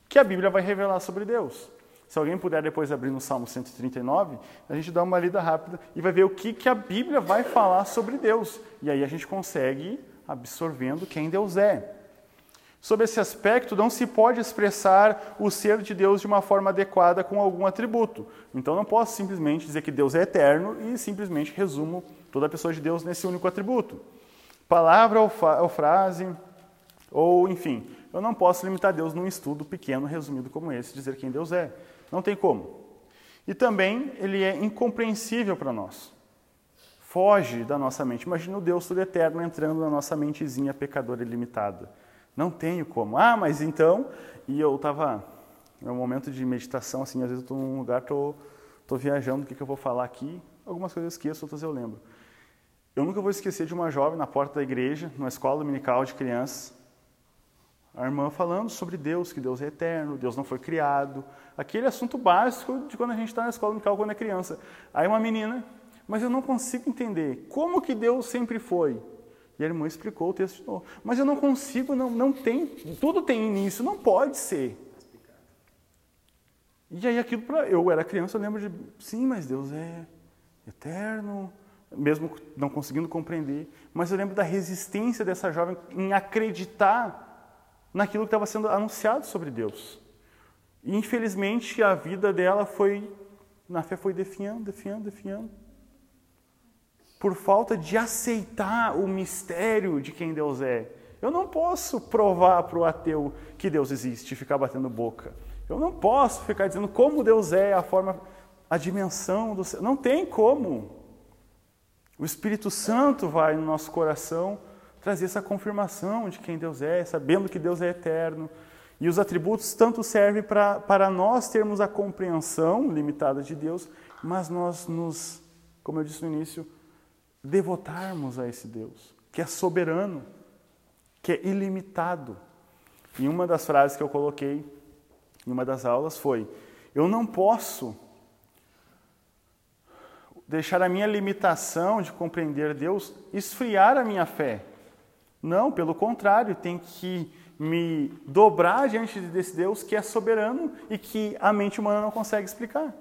que a Bíblia vai revelar sobre Deus. Se alguém puder depois abrir no Salmo 139, a gente dá uma lida rápida e vai ver o que, que a Bíblia vai falar sobre Deus. E aí a gente consegue absorvendo quem Deus é. Sob esse aspecto, não se pode expressar o ser de Deus de uma forma adequada com algum atributo. Então, não posso simplesmente dizer que Deus é eterno e simplesmente resumo toda a pessoa de Deus nesse único atributo. Palavra ou, ou frase, ou enfim, eu não posso limitar Deus num estudo pequeno, resumido como esse, dizer quem Deus é. Não tem como. E também ele é incompreensível para nós. Foge da nossa mente. Imagina o Deus todo eterno entrando na nossa mentezinha pecadora e limitada. Não tenho como. Ah, mas então. E eu estava. É um momento de meditação, assim, às vezes eu estou num lugar, estou tô, tô viajando, o que, que eu vou falar aqui? Algumas coisas eu esqueço, outras eu lembro. Eu nunca vou esquecer de uma jovem na porta da igreja, numa escola dominical de crianças, a irmã falando sobre Deus, que Deus é eterno, Deus não foi criado. Aquele assunto básico de quando a gente está na escola dominical quando é criança. Aí uma menina, mas eu não consigo entender como que Deus sempre foi. E a irmã explicou o texto de novo. Mas eu não consigo, não, não tem, tudo tem início, não pode ser. E aí aquilo para eu era criança, eu lembro de, sim, mas Deus é eterno, mesmo não conseguindo compreender, mas eu lembro da resistência dessa jovem em acreditar naquilo que estava sendo anunciado sobre Deus. E infelizmente a vida dela foi, na fé foi definhando, definhando, definhando por falta de aceitar o mistério de quem Deus é. Eu não posso provar para o ateu que Deus existe e ficar batendo boca. Eu não posso ficar dizendo como Deus é, a forma, a dimensão do céu. Não tem como. O Espírito Santo vai no nosso coração trazer essa confirmação de quem Deus é, sabendo que Deus é eterno. E os atributos tanto servem para, para nós termos a compreensão limitada de Deus, mas nós nos, como eu disse no início, devotarmos a esse Deus, que é soberano, que é ilimitado. E uma das frases que eu coloquei em uma das aulas foi: Eu não posso deixar a minha limitação de compreender Deus esfriar a minha fé. Não, pelo contrário, tem que me dobrar diante desse Deus que é soberano e que a mente humana não consegue explicar.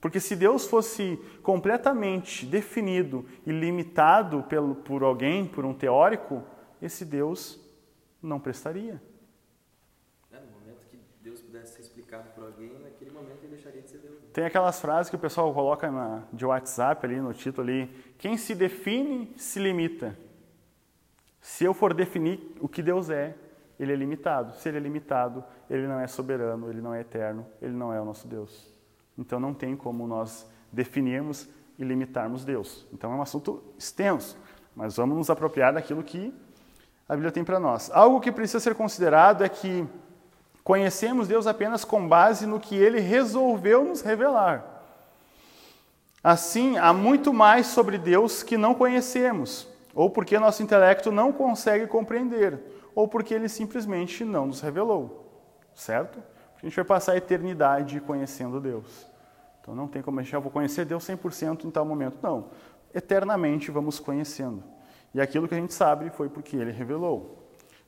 Porque se Deus fosse completamente definido e limitado pelo, por alguém, por um teórico, esse Deus não prestaria. É, no momento que Deus pudesse ser explicado por alguém, naquele momento ele deixaria de ser Deus. Tem aquelas frases que o pessoal coloca na, de WhatsApp ali no título ali, quem se define se limita. Se eu for definir o que Deus é, ele é limitado. Se ele é limitado, ele não é soberano, ele não é eterno, ele não é o nosso Deus. Então não tem como nós definirmos e limitarmos Deus. Então é um assunto extenso, mas vamos nos apropriar daquilo que a Bíblia tem para nós. Algo que precisa ser considerado é que conhecemos Deus apenas com base no que ele resolveu nos revelar. Assim, há muito mais sobre Deus que não conhecemos, ou porque nosso intelecto não consegue compreender, ou porque ele simplesmente não nos revelou. Certo? A gente vai passar a eternidade conhecendo Deus. Então não tem como a gente, já ah, vou conhecer Deus 100% em tal momento. Não. Eternamente vamos conhecendo. E aquilo que a gente sabe foi porque ele revelou.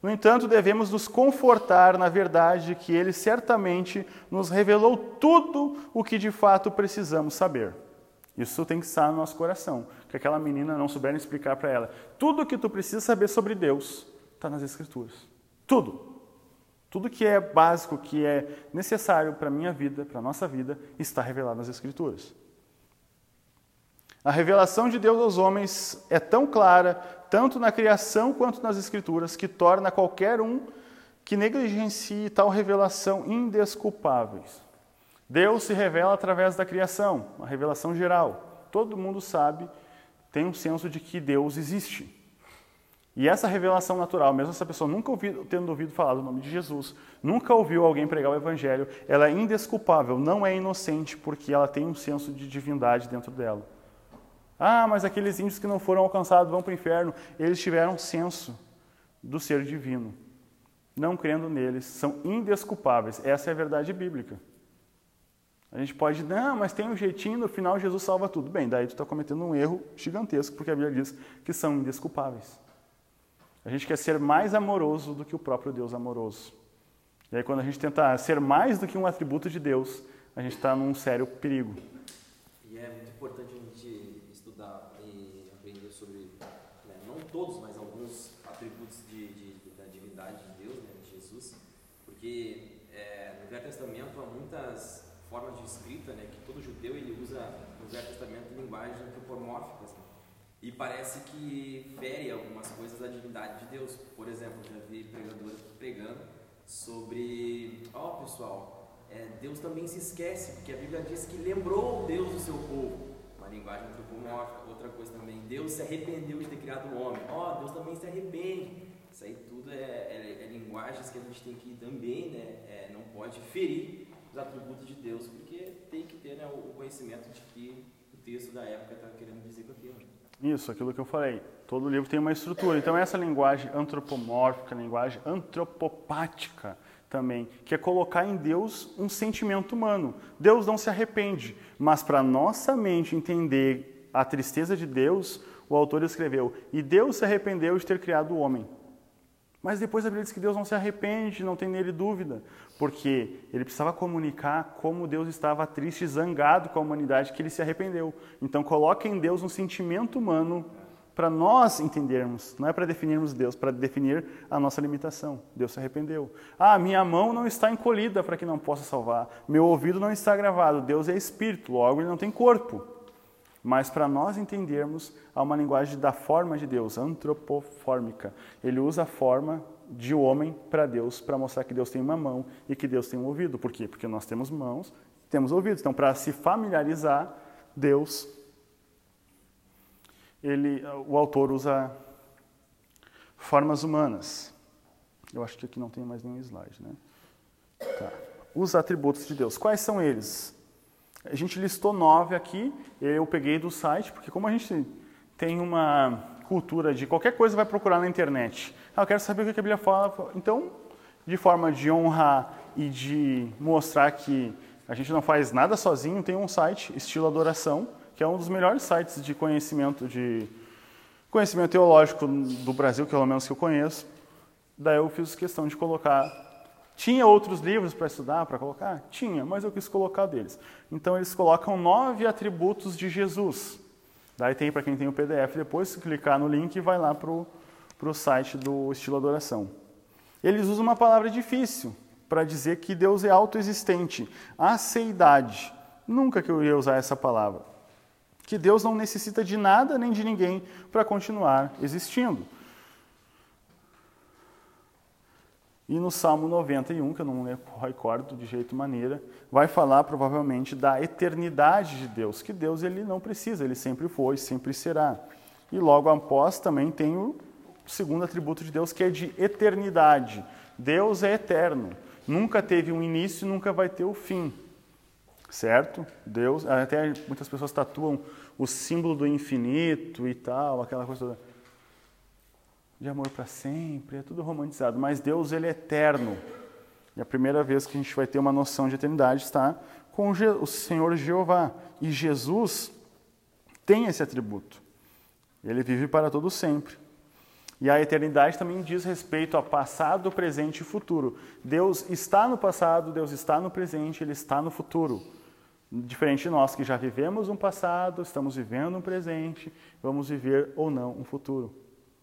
No entanto, devemos nos confortar na verdade que ele certamente nos revelou tudo o que de fato precisamos saber. Isso tem que estar no nosso coração. Que aquela menina não souber explicar para ela. Tudo o que tu precisa saber sobre Deus está nas Escrituras. Tudo. Tudo que é básico, que é necessário para a minha vida, para a nossa vida, está revelado nas Escrituras. A revelação de Deus aos homens é tão clara, tanto na criação quanto nas Escrituras, que torna qualquer um que negligencie tal revelação indesculpáveis. Deus se revela através da criação, uma revelação geral. Todo mundo sabe, tem um senso de que Deus existe. E essa revelação natural, mesmo essa pessoa nunca ouvido, tendo ouvido falar do nome de Jesus, nunca ouviu alguém pregar o Evangelho, ela é indesculpável, não é inocente, porque ela tem um senso de divindade dentro dela. Ah, mas aqueles índios que não foram alcançados vão para o inferno. Eles tiveram senso do ser divino. Não crendo neles, são indesculpáveis. Essa é a verdade bíblica. A gente pode, não, mas tem um jeitinho, no final Jesus salva tudo. Bem, daí tu está cometendo um erro gigantesco, porque a Bíblia diz que são indesculpáveis. A gente quer ser mais amoroso do que o próprio Deus amoroso. E aí, quando a gente tenta ser mais do que um atributo de Deus, a gente está num sério perigo. E é muito importante a gente estudar e aprender sobre, né, não todos, mas alguns atributos de, de- da divindade de Deus, né, de Jesus, porque é, no Velho Testamento há muitas formas de escrita, né, que todo judeu ele usa no Velho Testamento linguagens antropomórficas, né, e parece que fere algumas coisas da divindade de Deus. Por exemplo, já vi pregadores pregando sobre, ó pessoal, é, Deus também se esquece, porque a Bíblia diz que lembrou Deus do seu povo. Uma linguagem antropomórfica. Outra coisa também, Deus se arrependeu de ter criado o homem. Ó, Deus também se arrepende. Isso aí tudo é, é- é linguagens que a gente tem que também, né, é, não pode ferir os atributos de Deus, porque tem que ter né, o conhecimento de que o texto da época está querendo dizer com aquilo. Isso, aquilo que eu falei. Todo livro tem uma estrutura. Então, essa linguagem antropomórfica, linguagem antropopática também, que é colocar em Deus um sentimento humano. Deus não se arrepende, mas para nossa mente entender a tristeza de Deus, o autor escreveu: E Deus se arrependeu de ter criado o homem. Mas depois a Bíblia diz que Deus não se arrepende, não tem nele dúvida, porque ele precisava comunicar como Deus estava triste zangado com a humanidade, que ele se arrependeu. Então coloca em Deus um sentimento humano para nós entendermos, não é para definirmos Deus, para definir a nossa limitação. Deus se arrependeu. Ah, minha mão não está encolhida para que não possa salvar. Meu ouvido não está gravado. Deus é espírito, logo ele não tem corpo. Mas para nós entendermos, há uma linguagem da forma de Deus, antropofórmica. Ele usa a forma de homem para Deus, para mostrar que Deus tem uma mão e que Deus tem um ouvido. Por quê? Porque nós temos mãos, temos ouvidos. Então, para se familiarizar, Deus, ele, o autor usa formas humanas. Eu acho que aqui não tem mais nenhum slide, né? Tá. Os atributos de Deus. Quais são eles? A gente listou nove aqui, eu peguei do site, porque como a gente tem uma cultura de qualquer coisa vai procurar na internet. Ah, eu quero saber o que a Bíblia fala. Então, de forma de honrar e de mostrar que a gente não faz nada sozinho, tem um site, Estilo Adoração, que é um dos melhores sites de conhecimento de conhecimento teológico do Brasil, pelo menos que eu conheço. Daí eu fiz questão de colocar tinha outros livros para estudar, para colocar? Tinha, mas eu quis colocar deles. Então eles colocam nove atributos de Jesus. Daí tem para quem tem o PDF, depois clicar no link vai lá para o site do Estilo Adoração. Eles usam uma palavra difícil para dizer que Deus é autoexistente. Aceidade. Nunca que eu ia usar essa palavra. Que Deus não necessita de nada nem de ninguém para continuar existindo. E no Salmo 91, que eu não recordo de jeito maneira, vai falar provavelmente da eternidade de Deus, que Deus ele não precisa, ele sempre foi, sempre será. E logo após também tem o segundo atributo de Deus, que é de eternidade. Deus é eterno, nunca teve um início, nunca vai ter o fim. Certo? Deus, até muitas pessoas tatuam o símbolo do infinito e tal, aquela coisa toda de amor para sempre, é tudo romantizado, mas Deus ele é eterno. E a primeira vez que a gente vai ter uma noção de eternidade está com o Senhor Jeová. E Jesus tem esse atributo. Ele vive para todo sempre. E a eternidade também diz respeito a passado, presente e futuro. Deus está no passado, Deus está no presente, Ele está no futuro. Diferente de nós que já vivemos um passado, estamos vivendo um presente, vamos viver ou não um futuro.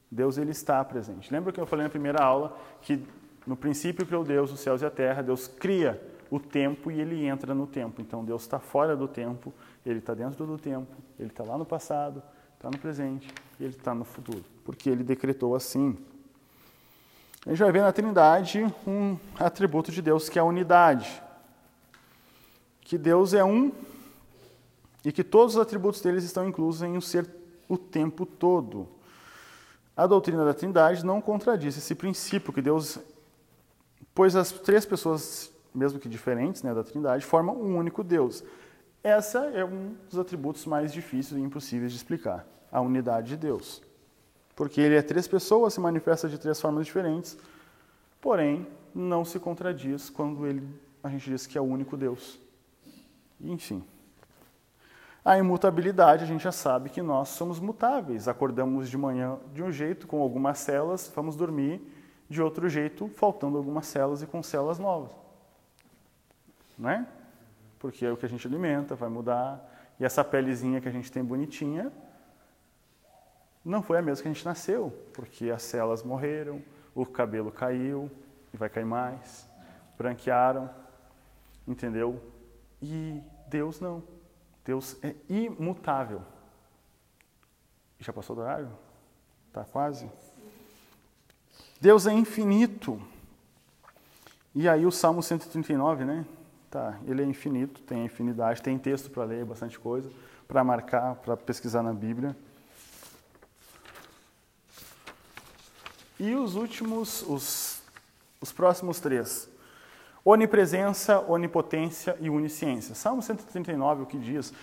Deus ele está presente. Lembra que eu falei na primeira aula que no princípio criou Deus os céus e a terra, Deus cria o tempo e ele entra no tempo. Então Deus está fora do tempo, ele está dentro do tempo, ele está lá no passado, está no presente e ele está no futuro, porque ele decretou assim. A gente vai ver na Trindade um atributo de Deus que é a unidade. Que Deus é um e que todos os atributos deles estão inclusos em o ser o tempo todo. A doutrina da Trindade não contradiz esse princípio que Deus, pois as três pessoas, mesmo que diferentes, né, da Trindade, formam um único Deus. Essa é um dos atributos mais difíceis e impossíveis de explicar, a unidade de Deus. Porque ele é três pessoas, se manifesta de três formas diferentes, porém não se contradiz quando ele, a gente diz que é o único Deus. Enfim. A imutabilidade, a gente já sabe que nós somos mutáveis. Acordamos de manhã de um jeito, com algumas células, vamos dormir de outro jeito, faltando algumas células e com células novas. Não é? Porque é o que a gente alimenta, vai mudar. E essa pelezinha que a gente tem bonitinha, não foi a mesma que a gente nasceu, porque as células morreram, o cabelo caiu e vai cair mais, branquearam, entendeu? E Deus não. Deus é imutável. Já passou do horário? Está quase? Deus é infinito. E aí o Salmo 139, né? Tá, ele é infinito, tem infinidade, tem texto para ler, bastante coisa, para marcar, para pesquisar na Bíblia. E os últimos, os, os próximos três. Onipresença, onipotência e onisciência. Salmo 139, o que diz?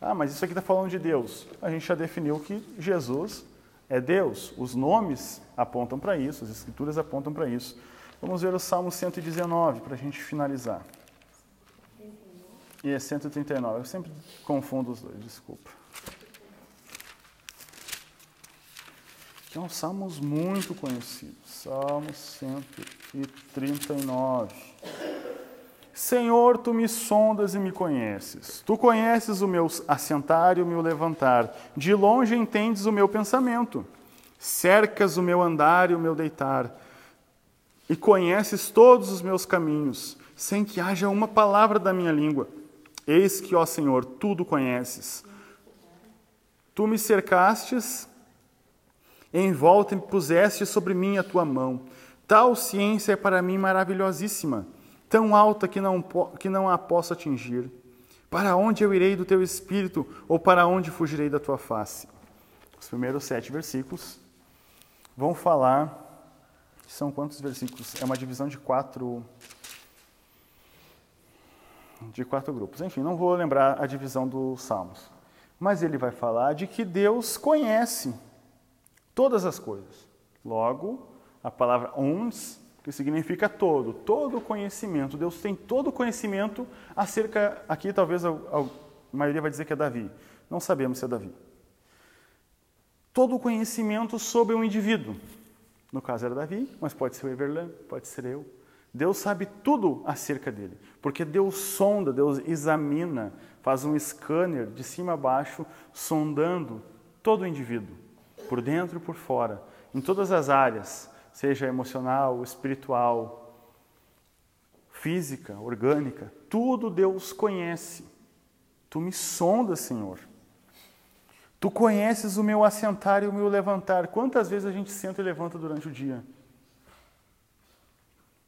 Ah, mas isso aqui está falando de Deus. A gente já definiu que Jesus é Deus. Os nomes apontam para isso, as escrituras apontam para isso. Vamos ver o Salmo 119 para a gente finalizar. E é 139. Eu sempre confundo os dois, desculpa. Que é um salmos muito conhecido. Salmo 139. Senhor, tu me sondas e me conheces. Tu conheces o meu assentar e o meu levantar. De longe entendes o meu pensamento. Cercas o meu andar e o meu deitar. E conheces todos os meus caminhos, sem que haja uma palavra da minha língua. Eis que, ó Senhor, tudo conheces. Tu me cercastes, em volta me puseste sobre mim a tua mão. Tal ciência é para mim maravilhosíssima, tão alta que não, que não a posso atingir. Para onde eu irei do teu espírito, ou para onde fugirei da tua face? Os primeiros sete versículos vão falar. São quantos versículos? É uma divisão de quatro de quatro grupos. Enfim, não vou lembrar a divisão dos Salmos. Mas ele vai falar de que Deus conhece todas as coisas. Logo, a palavra ons, que significa todo, todo conhecimento. Deus tem todo conhecimento acerca. Aqui, talvez a, a maioria vai dizer que é Davi. Não sabemos se é Davi. Todo conhecimento sobre um indivíduo. No caso era Davi, mas pode ser o Everlan, pode ser eu, Deus sabe tudo acerca dele, porque Deus sonda, Deus examina, faz um scanner de cima a baixo, sondando todo o indivíduo, por dentro e por fora, em todas as áreas, seja emocional, espiritual, física, orgânica, tudo Deus conhece. Tu me sondas, Senhor. Tu conheces o meu assentar e o meu levantar. Quantas vezes a gente senta e levanta durante o dia?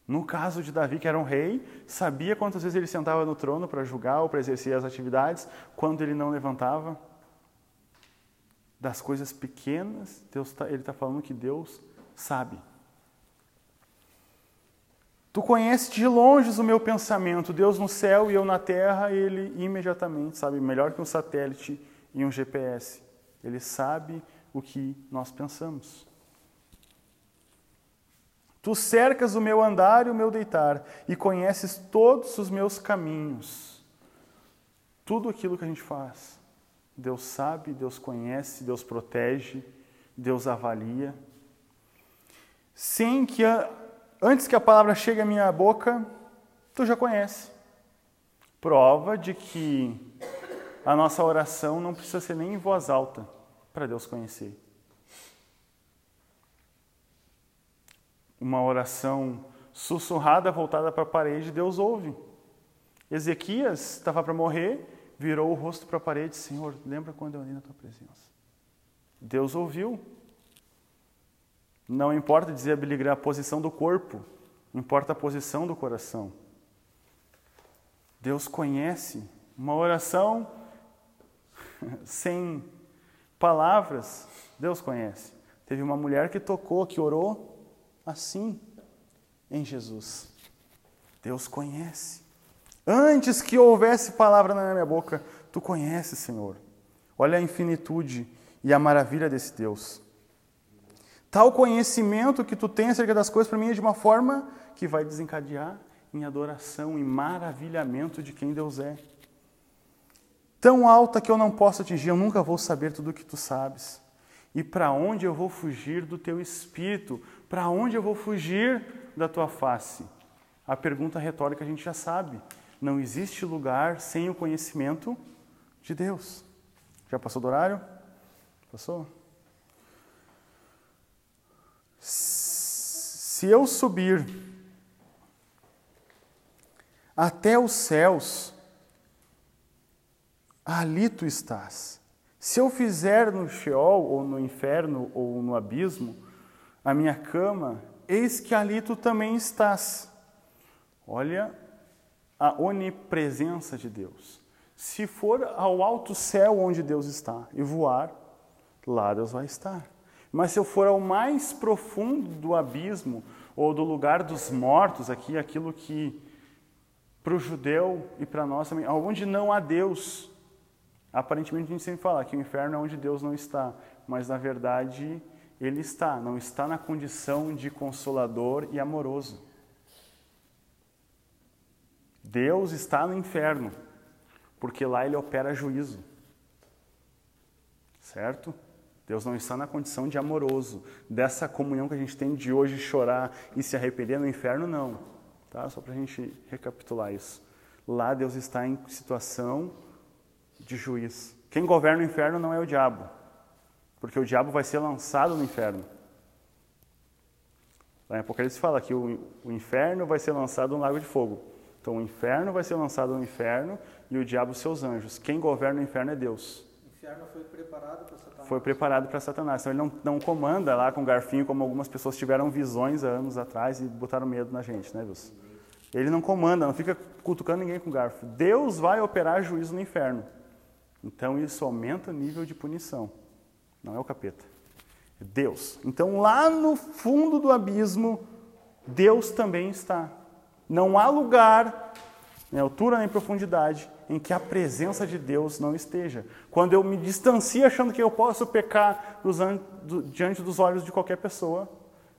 No caso de Davi, que era um rei, sabia quantas vezes ele sentava no trono para julgar ou para exercer as atividades, quando ele não levantava. Das coisas pequenas, Deus tá, ele está falando que Deus sabe. Tu conheces de longe o meu pensamento, Deus no céu e eu na terra, ele imediatamente sabe, melhor que um satélite e um GPS. Ele sabe o que nós pensamos. Tu cercas o meu andar e o meu deitar, e conheces todos os meus caminhos. Tudo aquilo que a gente faz. Deus sabe, Deus conhece, Deus protege, Deus avalia. Sem que, a, antes que a palavra chegue à minha boca, tu já conhece. Prova de que a nossa oração não precisa ser nem em voz alta para Deus conhecer. uma oração sussurrada voltada para a parede, Deus ouve. Ezequias estava para morrer, virou o rosto para a parede, Senhor, lembra quando eu li na tua presença? Deus ouviu. Não importa dizer a posição do corpo, importa a posição do coração. Deus conhece uma oração [laughs] sem palavras, Deus conhece. Teve uma mulher que tocou, que orou, assim em Jesus. Deus conhece. Antes que houvesse palavra na minha boca, tu conheces, Senhor. Olha a infinitude e a maravilha desse Deus. Tal conhecimento que tu tens acerca das coisas para mim é de uma forma que vai desencadear em adoração e maravilhamento de quem Deus é. Tão alta que eu não posso atingir, eu nunca vou saber tudo o que tu sabes. E para onde eu vou fugir do teu espírito? Para onde eu vou fugir da tua face? A pergunta retórica a gente já sabe. Não existe lugar sem o conhecimento de Deus. Já passou do horário? Passou? Se eu subir até os céus, ali tu estás. Se eu fizer no Sheol, ou no inferno, ou no abismo, a minha cama, eis que ali tu também estás. Olha a onipresença de Deus. Se for ao alto céu onde Deus está e voar, lá Deus vai estar. Mas se eu for ao mais profundo do abismo, ou do lugar dos mortos, aqui, aquilo que para o judeu e para nós também, onde não há Deus, aparentemente a gente sempre fala que o inferno é onde Deus não está, mas na verdade ele está, não está na condição de consolador e amoroso. Deus está no inferno, porque lá ele opera juízo. Certo? Deus não está na condição de amoroso, dessa comunhão que a gente tem de hoje chorar e se arrepender no inferno, não. Tá? Só para a gente recapitular isso. Lá Deus está em situação de juiz. Quem governa o inferno não é o diabo, porque o diabo vai ser lançado no inferno. Lá em Apocalipse fala que o, o inferno vai ser lançado no lago de fogo. Então o inferno vai ser lançado no inferno e o diabo seus anjos. Quem governa o inferno é Deus. O inferno foi preparado para Satanás. Foi preparado para Satanás. Então ele não, não comanda lá com garfinho como algumas pessoas tiveram visões há anos atrás e botaram medo na gente, né, Deus? Ele não comanda, não fica cutucando ninguém com garfo. Deus vai operar juízo no inferno. Então isso aumenta o nível de punição. Não é o capeta. É Deus. Então lá no fundo do abismo, Deus também está. Não há lugar, em altura nem profundidade, em que a presença de Deus não esteja. Quando eu me distancio achando que eu posso pecar diante dos olhos de qualquer pessoa,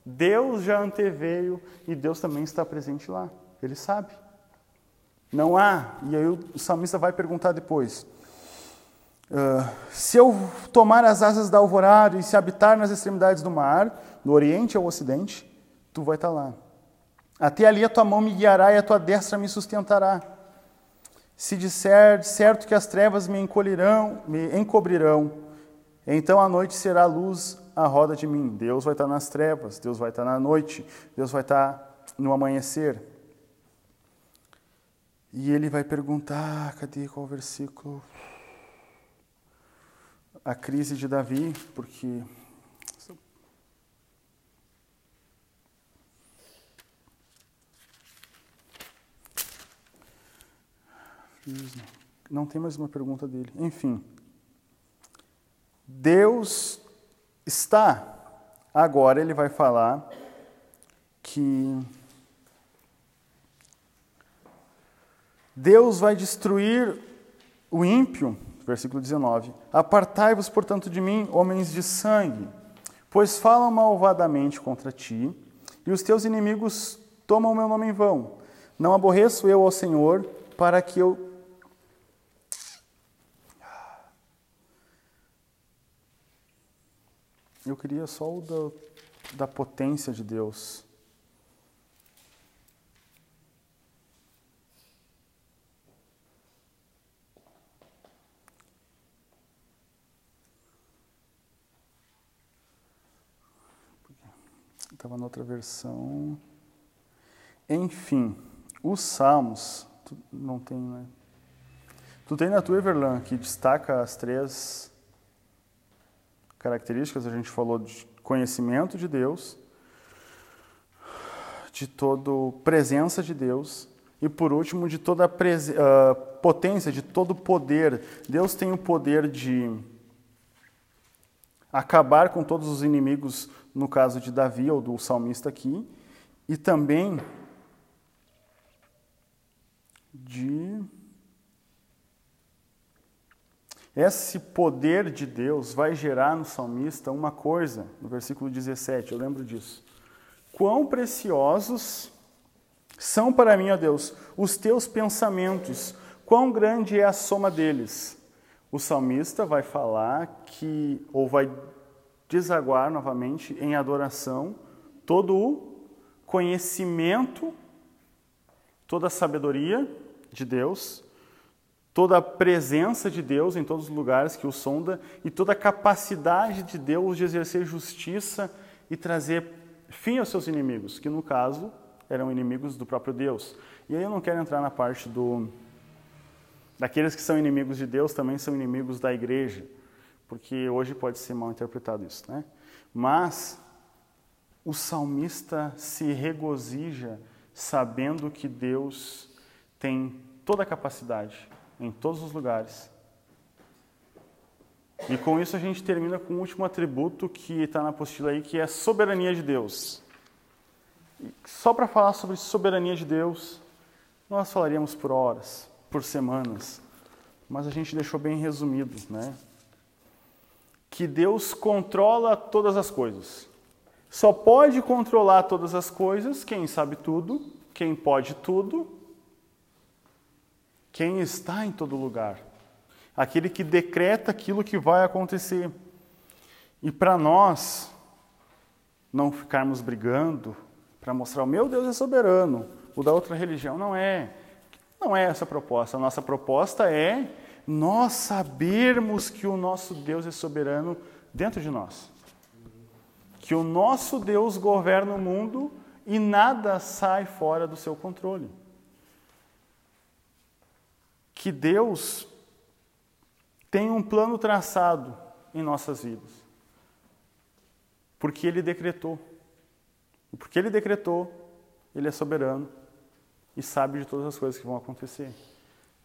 Deus já anteveio e Deus também está presente lá. Ele sabe. Não há. E aí o salmista vai perguntar depois. Uh, se eu tomar as asas da alvorada e se habitar nas extremidades do mar, do oriente ao ocidente, tu vai estar lá. Até ali a tua mão me guiará e a tua destra me sustentará. Se disser certo que as trevas me encolherão, me encobrirão, então a noite será luz à roda de mim. Deus vai estar nas trevas, Deus vai estar na noite, Deus vai estar no amanhecer. E ele vai perguntar, cadê qual versículo? A crise de Davi, porque Não tem mais uma pergunta dele. Enfim. Deus está. Agora ele vai falar que Deus vai destruir o ímpio, versículo 19. Apartai-vos, portanto, de mim, homens de sangue, pois falam malvadamente contra ti, e os teus inimigos tomam o meu nome em vão. Não aborreço eu ao Senhor, para que eu Eu queria só o da, da potência de Deus. Estava na outra versão. Enfim, os Salmos, tu, não tem, né? Tu tem na tua Everland que destaca as três características, a gente falou de conhecimento de Deus, de toda presença de Deus e, por último, de toda a uh, potência, de todo o poder. Deus tem o poder de acabar com todos os inimigos, no caso de Davi ou do salmista aqui, e também de. Esse poder de Deus vai gerar no salmista uma coisa, no versículo 17, eu lembro disso. Quão preciosos são para mim, ó Deus, os teus pensamentos, quão grande é a soma deles. O salmista vai falar que, ou vai desaguar novamente em adoração, todo o conhecimento, toda a sabedoria de Deus, toda a presença de Deus em todos os lugares que o sonda e toda a capacidade de Deus de exercer justiça e trazer fim aos seus inimigos, que no caso eram inimigos do próprio Deus. E aí eu não quero entrar na parte do daqueles que são inimigos de Deus também são inimigos da igreja, porque hoje pode ser mal interpretado isso, né? Mas o salmista se regozija sabendo que Deus tem toda a capacidade em todos os lugares. E com isso a gente termina com o último atributo que está na apostila aí, que é a soberania de Deus. E só para falar sobre soberania de Deus, nós falaríamos por horas, por semanas, mas a gente deixou bem resumido, né? Que Deus controla todas as coisas. Só pode controlar todas as coisas quem sabe tudo, quem pode tudo quem está em todo lugar, aquele que decreta aquilo que vai acontecer. E para nós não ficarmos brigando para mostrar o meu Deus é soberano, o da outra religião não é. Não é essa a proposta. A nossa proposta é nós sabermos que o nosso Deus é soberano dentro de nós. Que o nosso Deus governa o mundo e nada sai fora do seu controle que Deus tem um plano traçado em nossas vidas. Porque Ele decretou. E porque Ele decretou, Ele é soberano e sabe de todas as coisas que vão acontecer.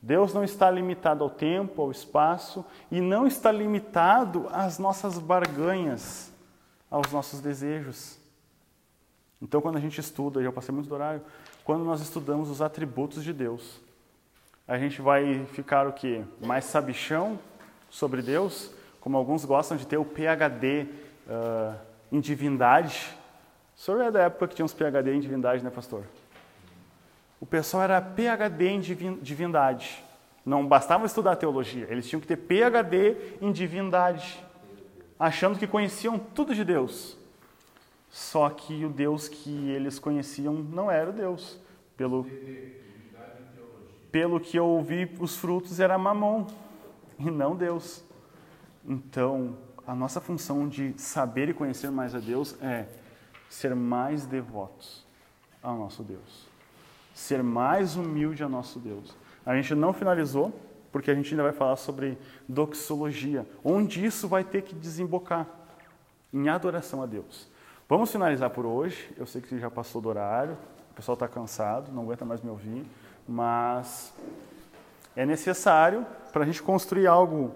Deus não está limitado ao tempo, ao espaço e não está limitado às nossas barganhas, aos nossos desejos. Então, quando a gente estuda, já passei muito do horário, quando nós estudamos os atributos de Deus, a gente vai ficar o quê? Mais sabichão sobre Deus, como alguns gostam de ter o PhD uh, em divindade. O senhor é da época que tinha uns PhD em divindade, né, pastor? O pessoal era PhD em divindade. Não bastava estudar teologia, eles tinham que ter PhD em divindade, achando que conheciam tudo de Deus. Só que o Deus que eles conheciam não era o Deus, pelo pelo que eu ouvi, os frutos era mamon e não Deus. Então, a nossa função de saber e conhecer mais a Deus é ser mais devotos ao nosso Deus, ser mais humilde ao nosso Deus. A gente não finalizou, porque a gente ainda vai falar sobre doxologia, onde isso vai ter que desembocar em adoração a Deus. Vamos finalizar por hoje. Eu sei que já passou do horário, o pessoal está cansado, não aguenta mais me ouvir mas é necessário para a gente construir algo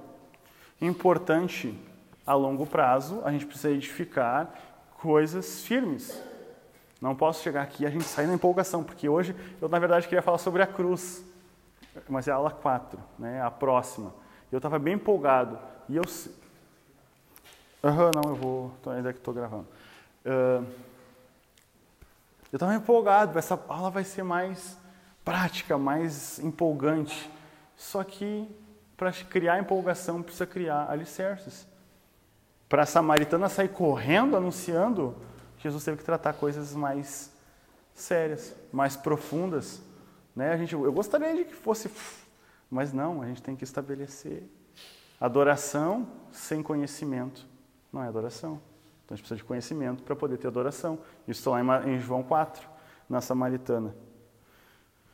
importante a longo prazo, a gente precisa edificar coisas firmes. Não posso chegar aqui e a gente sair na empolgação, porque hoje eu, na verdade, queria falar sobre a cruz, mas é a aula 4, né, a próxima. Eu estava bem empolgado e eu. Aham, uhum, não, eu vou. Ainda que estou gravando. Uh, eu estava empolgado, essa aula vai ser mais prática, mais empolgante. Só que para criar empolgação precisa criar alicerces. Para a samaritana sair correndo anunciando, Jesus teve que tratar coisas mais sérias, mais profundas. Né? A gente, eu gostaria de que fosse, mas não, a gente tem que estabelecer. Adoração sem conhecimento não é adoração. Então a gente precisa de conhecimento para poder ter adoração. Isso está lá em João 4, na samaritana.